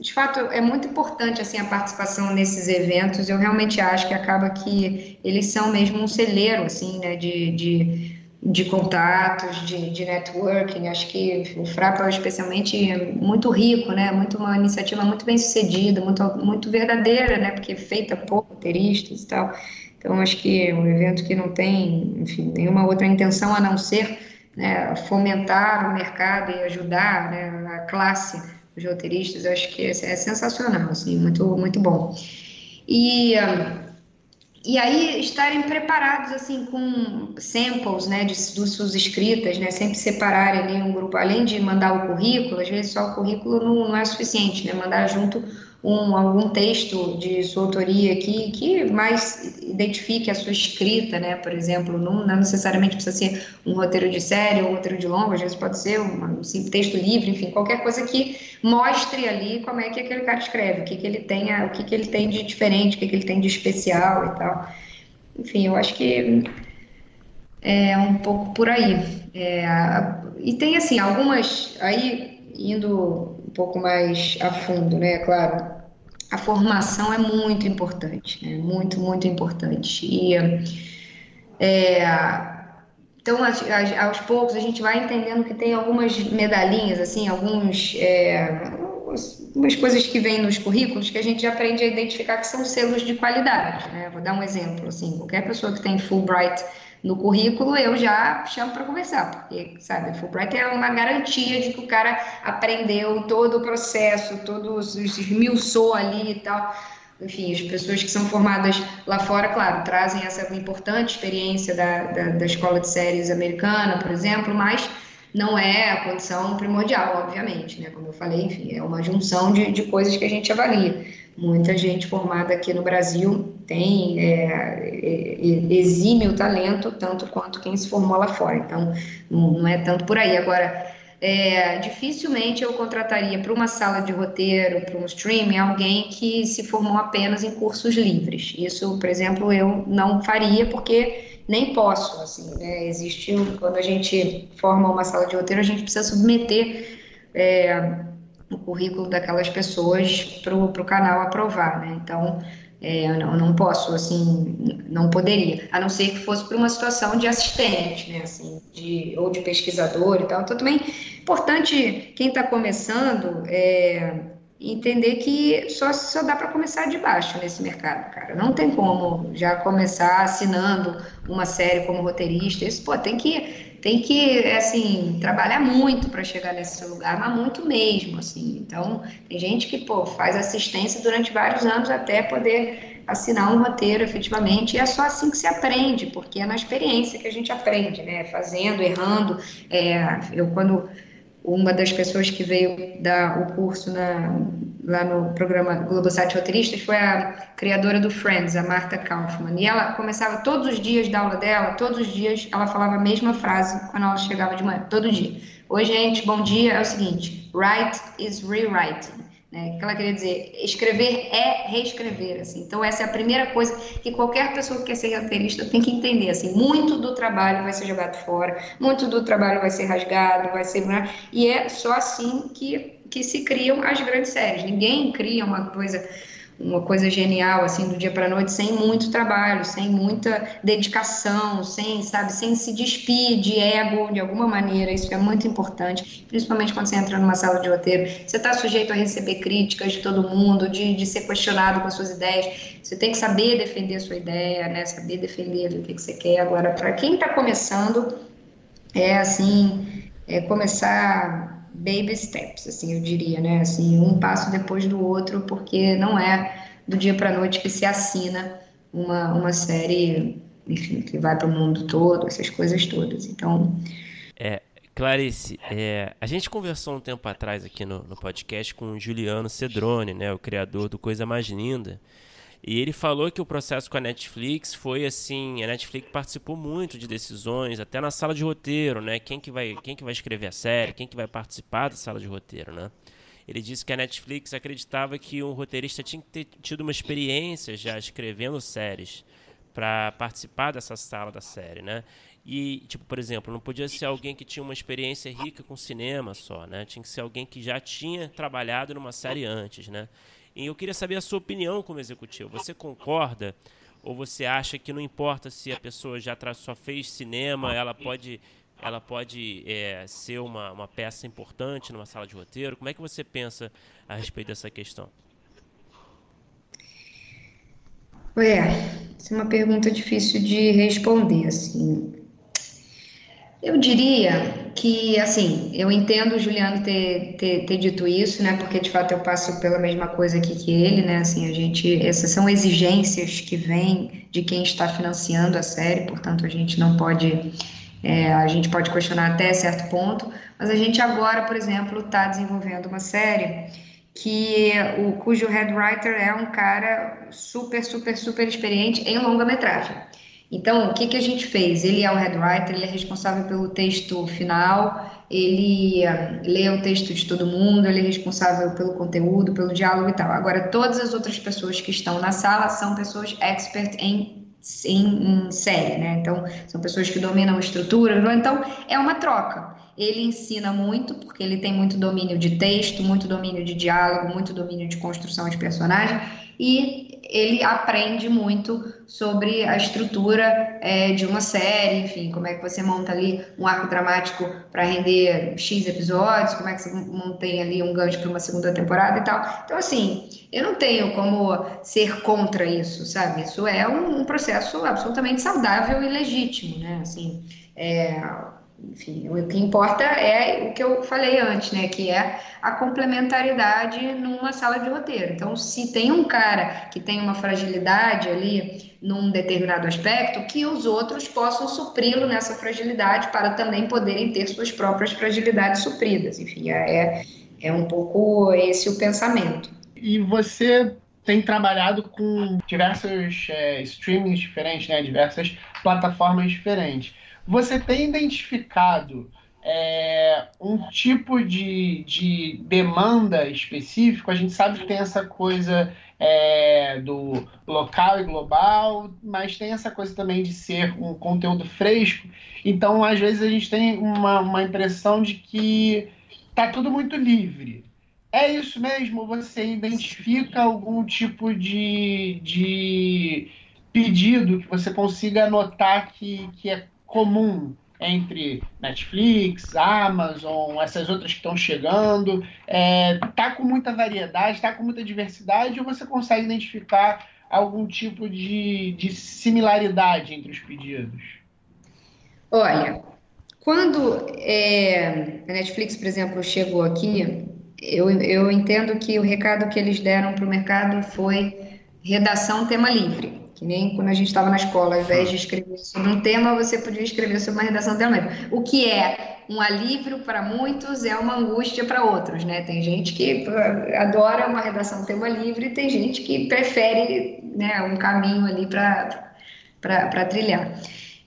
de fato, é muito importante assim a participação nesses eventos. Eu realmente acho que acaba que eles são mesmo um celeiro assim, né, de, de, de contatos, de, de networking. Acho que o Frapa é especialmente muito rico, né, muito uma iniciativa muito bem sucedida, muito, muito verdadeira, né, porque é feita por roteiristas e tal. Então, acho que é um evento que não tem, enfim, nenhuma outra intenção a não ser né, fomentar o mercado e ajudar né, a classe, os roteiristas, acho que é, é sensacional, assim, muito, muito bom. E, e aí estarem preparados assim com samples, né, de, dos suas escritas, né, sempre separarem ali um grupo, além de mandar o currículo, às vezes só o currículo não, não é suficiente, né, mandar junto um, algum texto de sua autoria aqui que mais identifique a sua escrita, né? Por exemplo, não, não necessariamente precisa ser um roteiro de série ou um roteiro de longa, às vezes pode ser um, um texto livre, enfim, qualquer coisa que mostre ali como é que aquele cara escreve, o que, que ele tem, o que, que ele tem de diferente, o que, que ele tem de especial e tal. Enfim, eu acho que é um pouco por aí. É, e tem assim algumas aí indo pouco mais a fundo, né? Claro, a formação é muito importante, né? Muito, muito importante. E é, então, aos poucos, a gente vai entendendo que tem algumas medalhinhas, assim, alguns é, algumas coisas que vêm nos currículos que a gente já aprende a identificar que são selos de qualidade. Né? Vou dar um exemplo, assim, qualquer pessoa que tem Fulbright no currículo, eu já chamo para conversar, porque, sabe, Fulbright é uma garantia de que o cara aprendeu todo o processo, todos os esmiuçou ali e tal. Enfim, as pessoas que são formadas lá fora, claro, trazem essa importante experiência da, da, da escola de séries americana, por exemplo, mas não é a condição primordial, obviamente, né? Como eu falei, enfim, é uma junção de, de coisas que a gente avalia. Muita gente formada aqui no Brasil tem é, é, exime o talento tanto quanto quem se formou lá fora. Então, não, não é tanto por aí. Agora, é, dificilmente eu contrataria para uma sala de roteiro, para um streaming, alguém que se formou apenas em cursos livres. Isso, por exemplo, eu não faria porque nem posso. Assim, né? Existe quando a gente forma uma sala de roteiro, a gente precisa submeter é, o currículo daquelas pessoas para o canal aprovar, né? Então, é, eu não, não, posso, assim, não poderia, a não ser que fosse para uma situação de assistente, né, assim, de, ou de pesquisador e tal. Então, também importante, quem está começando, é, entender que só, só dá para começar de baixo nesse mercado, cara. Não tem como já começar assinando uma série como roteirista. Isso, pô, tem que tem que, assim, trabalhar muito para chegar nesse lugar, mas muito mesmo, assim. Então, tem gente que, pô, faz assistência durante vários anos até poder assinar um roteiro efetivamente, e é só assim que se aprende, porque é na experiência que a gente aprende, né? Fazendo, errando. É, eu, quando uma das pessoas que veio dar o curso na, lá no programa Globosat Roteiristas foi a criadora do Friends, a Marta Kaufman. E ela começava todos os dias da aula dela, todos os dias ela falava a mesma frase quando ela chegava de manhã, todo dia. Oi, gente, bom dia. É o seguinte: write is rewriting. Né? O que ela queria dizer? Escrever é reescrever. Assim. Então, essa é a primeira coisa que qualquer pessoa que quer ser roteirista tem que entender. Assim. Muito do trabalho vai ser jogado fora, muito do trabalho vai ser rasgado, vai ser. Né? E é só assim que, que se criam as grandes séries. Ninguém cria uma coisa uma coisa genial assim do dia para noite sem muito trabalho, sem muita dedicação, sem sabe, sem se despir de ego de alguma maneira. Isso é muito importante, principalmente quando você entra numa sala de roteiro. Você está sujeito a receber críticas de todo mundo, de, de ser questionado com suas ideias. Você tem que saber defender a sua ideia, né? Saber defender o que, que você quer. Agora, para quem está começando, é assim, é começar baby steps, assim, eu diria, né? Assim, um passo depois do outro, porque não é do dia para noite que se assina uma, uma série, enfim, que vai para o mundo todo, essas coisas todas. Então. É, Clarice, é, a gente conversou um tempo atrás aqui no, no podcast com o Juliano Cedrone, né, o criador do Coisa Mais Linda. E ele falou que o processo com a Netflix foi assim, a Netflix participou muito de decisões, até na sala de roteiro, né? Quem que vai, quem que vai escrever a série, quem que vai participar da sala de roteiro, né? Ele disse que a Netflix acreditava que um roteirista tinha que ter tido uma experiência já escrevendo séries para participar dessa sala da série, né? E, tipo, por exemplo, não podia ser alguém que tinha uma experiência rica com cinema só, né? Tinha que ser alguém que já tinha trabalhado numa série antes, né? E eu queria saber a sua opinião como executivo. Você concorda ou você acha que não importa se a pessoa já só fez cinema, ela pode ela pode é, ser uma, uma peça importante numa sala de roteiro? Como é que você pensa a respeito dessa questão? É, essa é uma pergunta difícil de responder, assim. Eu diria que, assim, eu entendo o Juliano ter, ter, ter, dito isso, né? Porque de fato eu passo pela mesma coisa aqui que ele, né? Assim, a gente, essas são exigências que vêm de quem está financiando a série, portanto a gente não pode, é, a gente pode questionar até certo ponto, mas a gente agora, por exemplo, está desenvolvendo uma série que o cujo head writer é um cara super, super, super experiente em longa-metragem. Então, o que, que a gente fez? Ele é o head writer, ele é responsável pelo texto final, ele uh, lê o texto de todo mundo, ele é responsável pelo conteúdo, pelo diálogo e tal. Agora, todas as outras pessoas que estão na sala são pessoas expert em, em, em série, né? Então, são pessoas que dominam estrutura. Então, é uma troca. Ele ensina muito, porque ele tem muito domínio de texto, muito domínio de diálogo, muito domínio de construção de personagem, e ele aprende muito sobre a estrutura é, de uma série, enfim, como é que você monta ali um arco dramático para render X episódios, como é que você mantém ali um gancho para uma segunda temporada e tal. Então, assim, eu não tenho como ser contra isso, sabe? Isso é um, um processo absolutamente saudável e legítimo, né? Assim, é, enfim, o que importa é o que eu falei antes, né? Que é a complementaridade numa sala de roteiro. Então, se tem um cara que tem uma fragilidade ali num determinado aspecto, que os outros possam supri-lo nessa fragilidade para também poderem ter suas próprias fragilidades supridas. Enfim, é, é um pouco esse o pensamento. E você tem trabalhado com diversos é, streamings diferentes, né? Diversas plataformas diferentes você tem identificado é, um tipo de, de demanda específico? A gente sabe que tem essa coisa é, do local e global, mas tem essa coisa também de ser um conteúdo fresco. Então, às vezes, a gente tem uma, uma impressão de que está tudo muito livre. É isso mesmo? Você identifica algum tipo de, de pedido que você consiga anotar que, que é comum entre Netflix, Amazon, essas outras que estão chegando? É, tá com muita variedade, tá com muita diversidade, ou você consegue identificar algum tipo de, de similaridade entre os pedidos? Olha, quando é, a Netflix, por exemplo, chegou aqui, eu, eu entendo que o recado que eles deram para o mercado foi redação tema livre. Que nem quando a gente estava na escola, ao invés de escrever sobre um tema, você podia escrever sobre uma redação tema. O que é um alívio para muitos é uma angústia para outros, né? Tem gente que adora uma redação tema livre e tem gente que prefere né, um caminho ali para trilhar.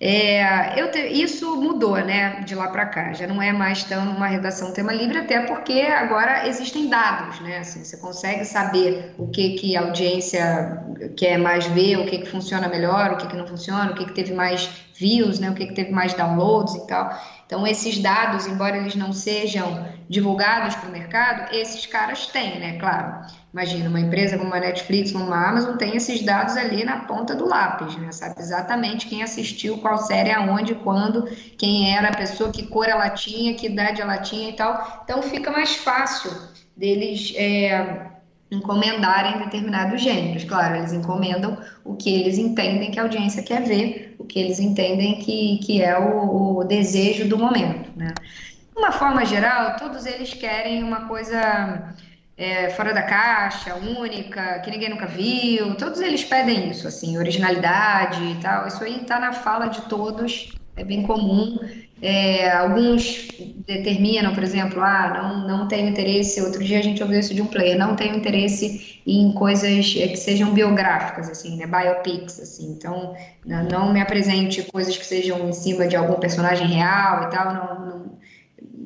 É, te, isso mudou, né, de lá para cá. Já não é mais tão uma redação tema livre, até porque agora existem dados, né? Assim, você consegue saber o que que a audiência quer mais ver, o que que funciona melhor, o que que não funciona, o que que teve mais views, né? O que que teve mais downloads e tal. Então, esses dados, embora eles não sejam divulgados para o mercado, esses caras têm, né? Claro. Imagina, uma empresa como a Netflix, como a Amazon, tem esses dados ali na ponta do lápis, né? Sabe exatamente quem assistiu, qual série, aonde, quando, quem era a pessoa, que cor ela tinha, que idade ela tinha e tal. Então, fica mais fácil deles. É, encomendarem determinados gêneros. Claro, eles encomendam o que eles entendem que a audiência quer ver, o que eles entendem que, que é o, o desejo do momento. Né? De uma forma geral, todos eles querem uma coisa é, fora da caixa, única, que ninguém nunca viu. Todos eles pedem isso, assim, originalidade e tal. Isso aí está na fala de todos, é bem comum. É, alguns determinam, por exemplo, ah, não, não tenho interesse. Outro dia a gente ouviu isso de um player, não tenho interesse em coisas é, que sejam biográficas, assim, né, biopics, assim. Então, não, me apresente coisas que sejam em cima de algum personagem real e tal, não, não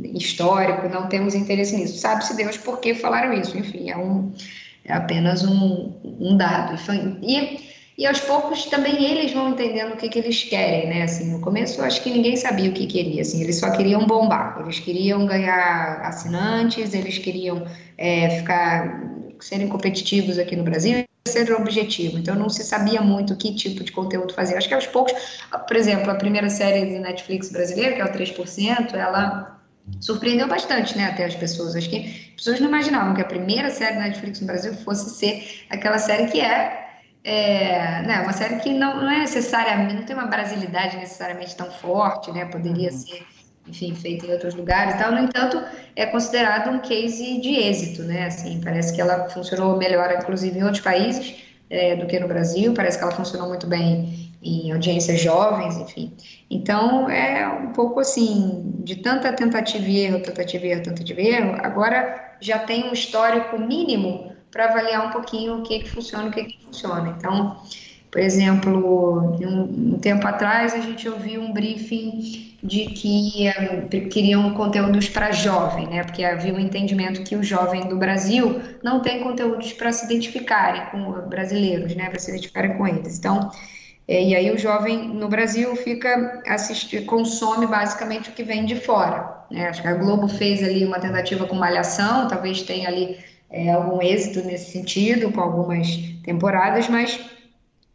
histórico, não temos interesse nisso. Sabe-se Deus por que falaram isso? Enfim, é um é apenas um, um dado. E e aos poucos também eles vão entendendo o que, que eles querem, né? Assim, no começo eu acho que ninguém sabia o que queria, assim, eles só queriam bombar, eles queriam ganhar assinantes, eles queriam é, ficar serem competitivos aqui no Brasil, ser o objetivo. Então não se sabia muito que tipo de conteúdo fazer. Acho que aos poucos, por exemplo, a primeira série de Netflix brasileira, que é o 3%, ela surpreendeu bastante, né, até as pessoas. Acho que as pessoas não imaginavam que a primeira série da Netflix no Brasil fosse ser aquela série que é é, né, uma série que não, não é necessariamente, não tem uma brasilidade necessariamente tão forte, né? Poderia uhum. ser enfim, feita em outros lugares e tal. No entanto, é considerado um case de êxito, né? Assim, parece que ela funcionou melhor, inclusive, em outros países é, do que no Brasil. Parece que ela funcionou muito bem em audiências jovens, enfim. Então, é um pouco assim, de tanta tentativa e erro, tentativa e erro, tentativa e erro, agora já tem um histórico mínimo para avaliar um pouquinho o que, que funciona e o que, que funciona. Então, por exemplo, um, um, tempo atrás a gente ouviu um briefing de que um, queriam conteúdos para jovem, né? Porque havia um entendimento que o jovem do Brasil não tem conteúdos para se identificarem com brasileiros, né? Para se identificarem com eles. Então, é, e aí o jovem no Brasil fica assistir, consome basicamente o que vem de fora. Né? Acho que a Globo fez ali uma tentativa com Malhação, talvez tenha ali é, algum êxito nesse sentido, com algumas temporadas, mas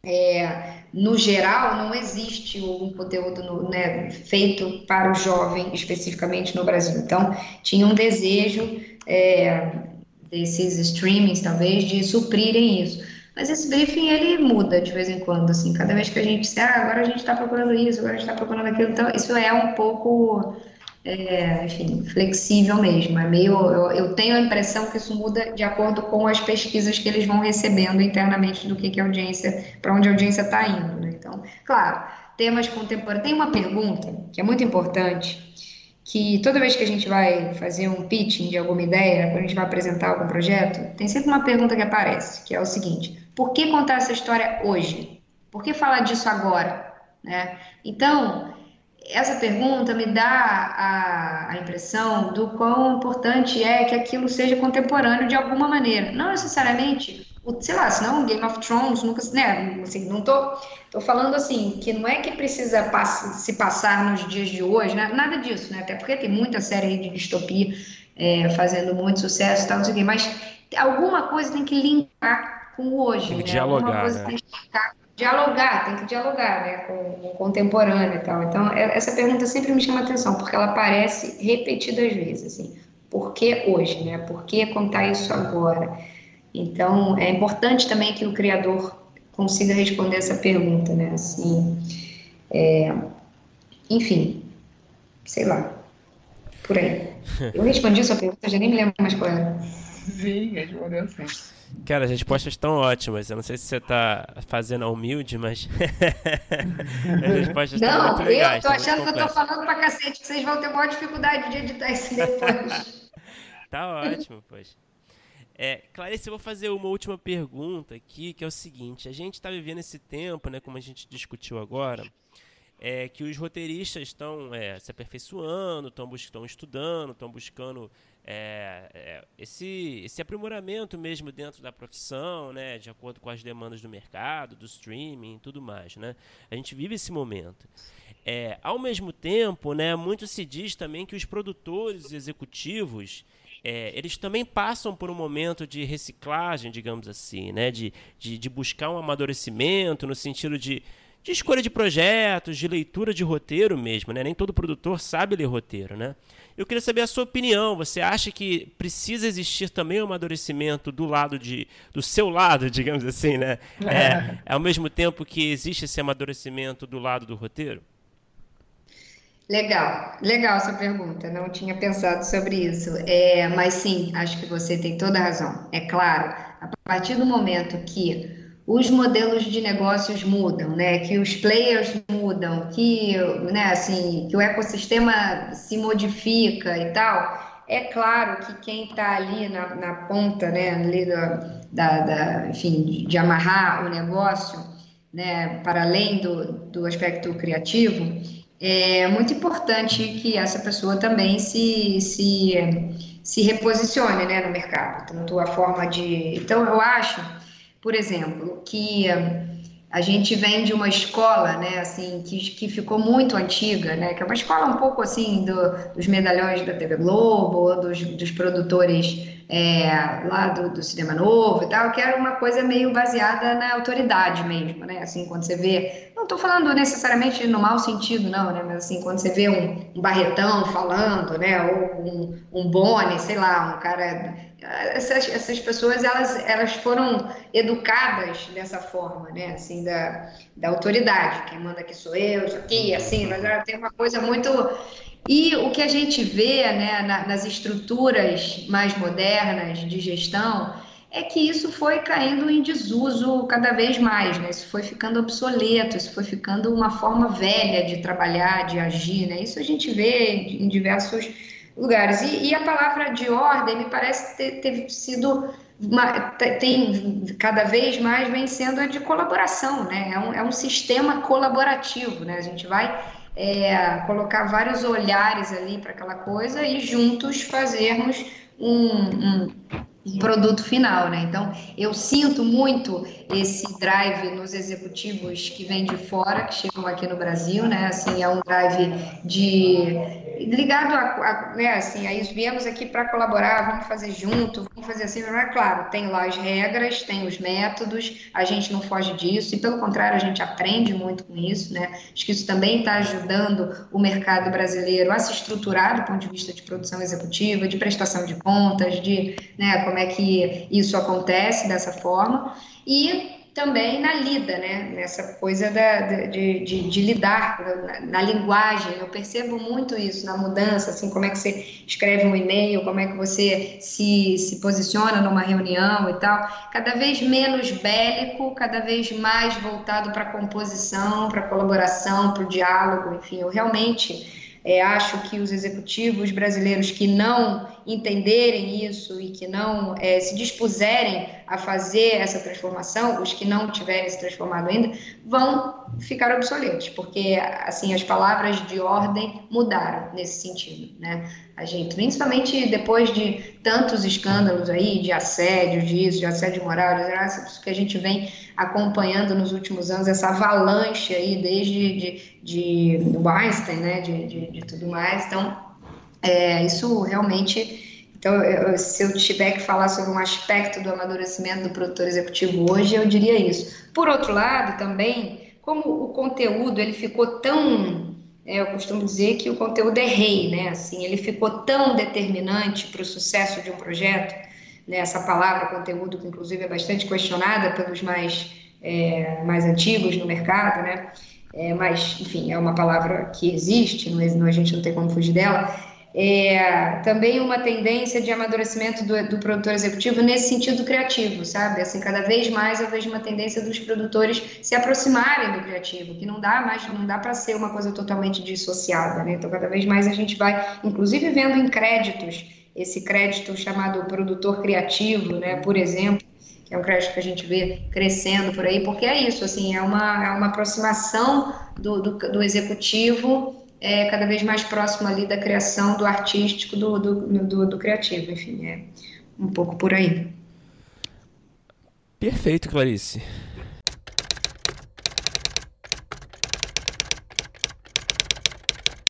é, no geral, não existe um conteúdo no, né, feito para o jovem especificamente no Brasil. Então, tinha um desejo é, desses streamings, talvez, de suprirem isso. Mas esse briefing, ele muda de vez em quando, assim, cada vez que a gente diz, ah, agora a gente está procurando isso, agora a gente está procurando aquilo, então isso é um pouco é, enfim, flexível mesmo. É meio, eu, eu, tenho a impressão que isso muda de acordo com as pesquisas que eles vão recebendo internamente do que, que a audiência, para onde a audiência está indo. Né? Então, claro, temas contemporâneos. Tem uma pergunta que é muito importante, que toda vez que a gente vai fazer um pitching de alguma ideia, quando a gente vai apresentar algum projeto, tem sempre uma pergunta que aparece, que é o seguinte: por que contar essa história hoje? Por que falar disso agora? Né? Então, essa pergunta me dá a, a, impressão do quão importante é que aquilo seja contemporâneo de alguma maneira. Não necessariamente, sei lá, senão Game of Thrones nunca, né, assim, não tô, tô falando assim, que não é que precisa pass se passar nos dias de hoje, né, nada disso, né, até porque tem muita série de distopia é, fazendo muito sucesso e tal, não sei o quê, mas alguma coisa tem que linkar com o hoje, tem que né? dialogar, alguma coisa né? tem que linkar dialogar, tem que dialogar né, com, o contemporâneo e tal. Então, é, essa pergunta sempre me chama atenção, porque ela aparece repetidas vezes, assim, por que hoje, né? Por que contar isso agora? Então, é importante também que o criador consiga responder essa pergunta, né? Assim, é, enfim, sei lá, por aí. Eu respondi sua pergunta, já nem me lembro mais qual era. Sim, respondeu sim. Cara, as respostas estão ótimas. Eu não sei se você está fazendo a humilde, mas as respostas estão muito legais. Não, eu tô achando que eu tô falando pra cacete, que vocês vão ter maior dificuldade de editar isso depois. tá ótimo, pois. É, Clarice, eu vou fazer uma última pergunta aqui, que é o seguinte. A gente está vivendo esse tempo, né, como a gente discutiu agora, é que os roteiristas estão é, se aperfeiçoando, estão estudando, estão buscando é, é, esse, esse aprimoramento mesmo dentro da profissão, né, de acordo com as demandas do mercado, do streaming e tudo mais. Né? A gente vive esse momento. É, ao mesmo tempo, né, muito se diz também que os produtores executivos é, eles também passam por um momento de reciclagem, digamos assim, né? de, de, de buscar um amadurecimento no sentido de, de escolha de projetos, de leitura de roteiro mesmo. Né? Nem todo produtor sabe ler roteiro. Né? Eu queria saber a sua opinião. Você acha que precisa existir também um amadurecimento do lado de, do seu lado, digamos assim, né? É, ao mesmo tempo que existe esse amadurecimento do lado do roteiro? Legal, legal essa pergunta. Não tinha pensado sobre isso. É, mas sim, acho que você tem toda a razão. É claro, a partir do momento que os modelos de negócios mudam, né? Que os players mudam, que, né, assim, que o ecossistema se modifica e tal. É claro que quem está ali na, na, ponta, né, ali da, da, da, enfim, de, amarrar o negócio, né, para além do, do aspecto criativo, é muito importante que essa pessoa também se, se, se reposicione, né, no mercado. Tanto a forma de, então eu acho por exemplo, que a gente vem de uma escola, né, assim, que, que ficou muito antiga, né, que é uma escola um pouco assim do, dos medalhões da TV Globo, dos, dos produtores é, lá do, do, cinema novo e tal, que era uma coisa meio baseada na autoridade mesmo, né, assim, quando você vê, não estou falando necessariamente no mau sentido, não, né, mas assim, quando você vê um, um Barretão falando, né, ou um, um Boni, sei lá, um cara essas, essas pessoas elas, elas foram educadas dessa forma, né? Assim, da, da autoridade. Quem manda aqui sou eu, isso aqui, assim, mas ela tem uma coisa muito. E o que a gente vê né, na, nas estruturas mais modernas de gestão é que isso foi caindo em desuso cada vez mais, né? Isso foi ficando obsoleto, isso foi ficando uma forma velha de trabalhar, de agir, né? Isso a gente vê em diversos lugares. E, e a palavra de ordem me parece ter, ter sido uma, tem cada vez mais vem sendo a de colaboração, né? É um, é um sistema colaborativo, né? A gente vai é, colocar vários olhares ali para aquela coisa e juntos fazermos um, um produto final, né? Então, eu sinto muito esse drive nos executivos que vêm de fora, que chegam aqui no Brasil, né? Assim, é um drive de ligado a, a né, assim, aí viemos aqui para colaborar, vamos fazer junto, vamos fazer assim, mas é claro, tem lá as regras, tem os métodos, a gente não foge disso, e pelo contrário, a gente aprende muito com isso, né? Acho que isso também está ajudando o mercado brasileiro a se estruturar do ponto de vista de produção executiva, de prestação de contas, de né, como é que isso acontece dessa forma. E também na lida, né? Nessa coisa da, de, de, de lidar na, na, linguagem. Eu percebo muito isso na mudança, assim, como é que você escreve um e-mail, como é que você se, se posiciona numa reunião e tal. Cada vez menos bélico, cada vez mais voltado para composição, para colaboração, para o diálogo, enfim, eu realmente é, acho que os executivos brasileiros que não entenderem isso e que não é, se dispuserem a fazer essa transformação, os que não tiverem se transformado ainda, vão ficar obsoletos, porque assim as palavras de ordem mudaram nesse sentido, né? A gente, principalmente depois de tantos escândalos aí de assédio disso, de assédio moral, isso que a gente vem acompanhando nos últimos anos, essa avalanche aí desde de, de, do né, de, de, de tudo mais. Então, é, isso realmente então, eu, se eu tiver que falar sobre um aspecto do amadurecimento do produtor executivo hoje, eu diria isso. Por outro lado, também, como o conteúdo ele ficou tão é, eu costumo dizer que o conteúdo é rei, né? Assim, ele ficou tão determinante para o sucesso de um projeto, né? Essa palavra conteúdo, que inclusive é bastante questionada pelos mais, é, mais antigos no mercado, né? É, mas, enfim, é uma palavra que existe, não, a gente não tem como fugir dela é, também uma tendência de amadurecimento do, do, produtor executivo nesse sentido criativo, sabe? Assim, cada vez mais eu vejo uma tendência dos produtores se aproximarem do criativo, que não dá mais, não dá para ser uma coisa totalmente dissociada, né? Então, cada vez mais a gente vai, inclusive, vendo em créditos esse crédito chamado produtor criativo, né? Por exemplo, que é um crédito que a gente vê crescendo por aí, porque é isso, assim, é uma, é uma aproximação do, do, do executivo é cada vez mais próximo ali da criação do artístico, do, do, do, do criativo, enfim, é um pouco por aí. Perfeito, Clarice.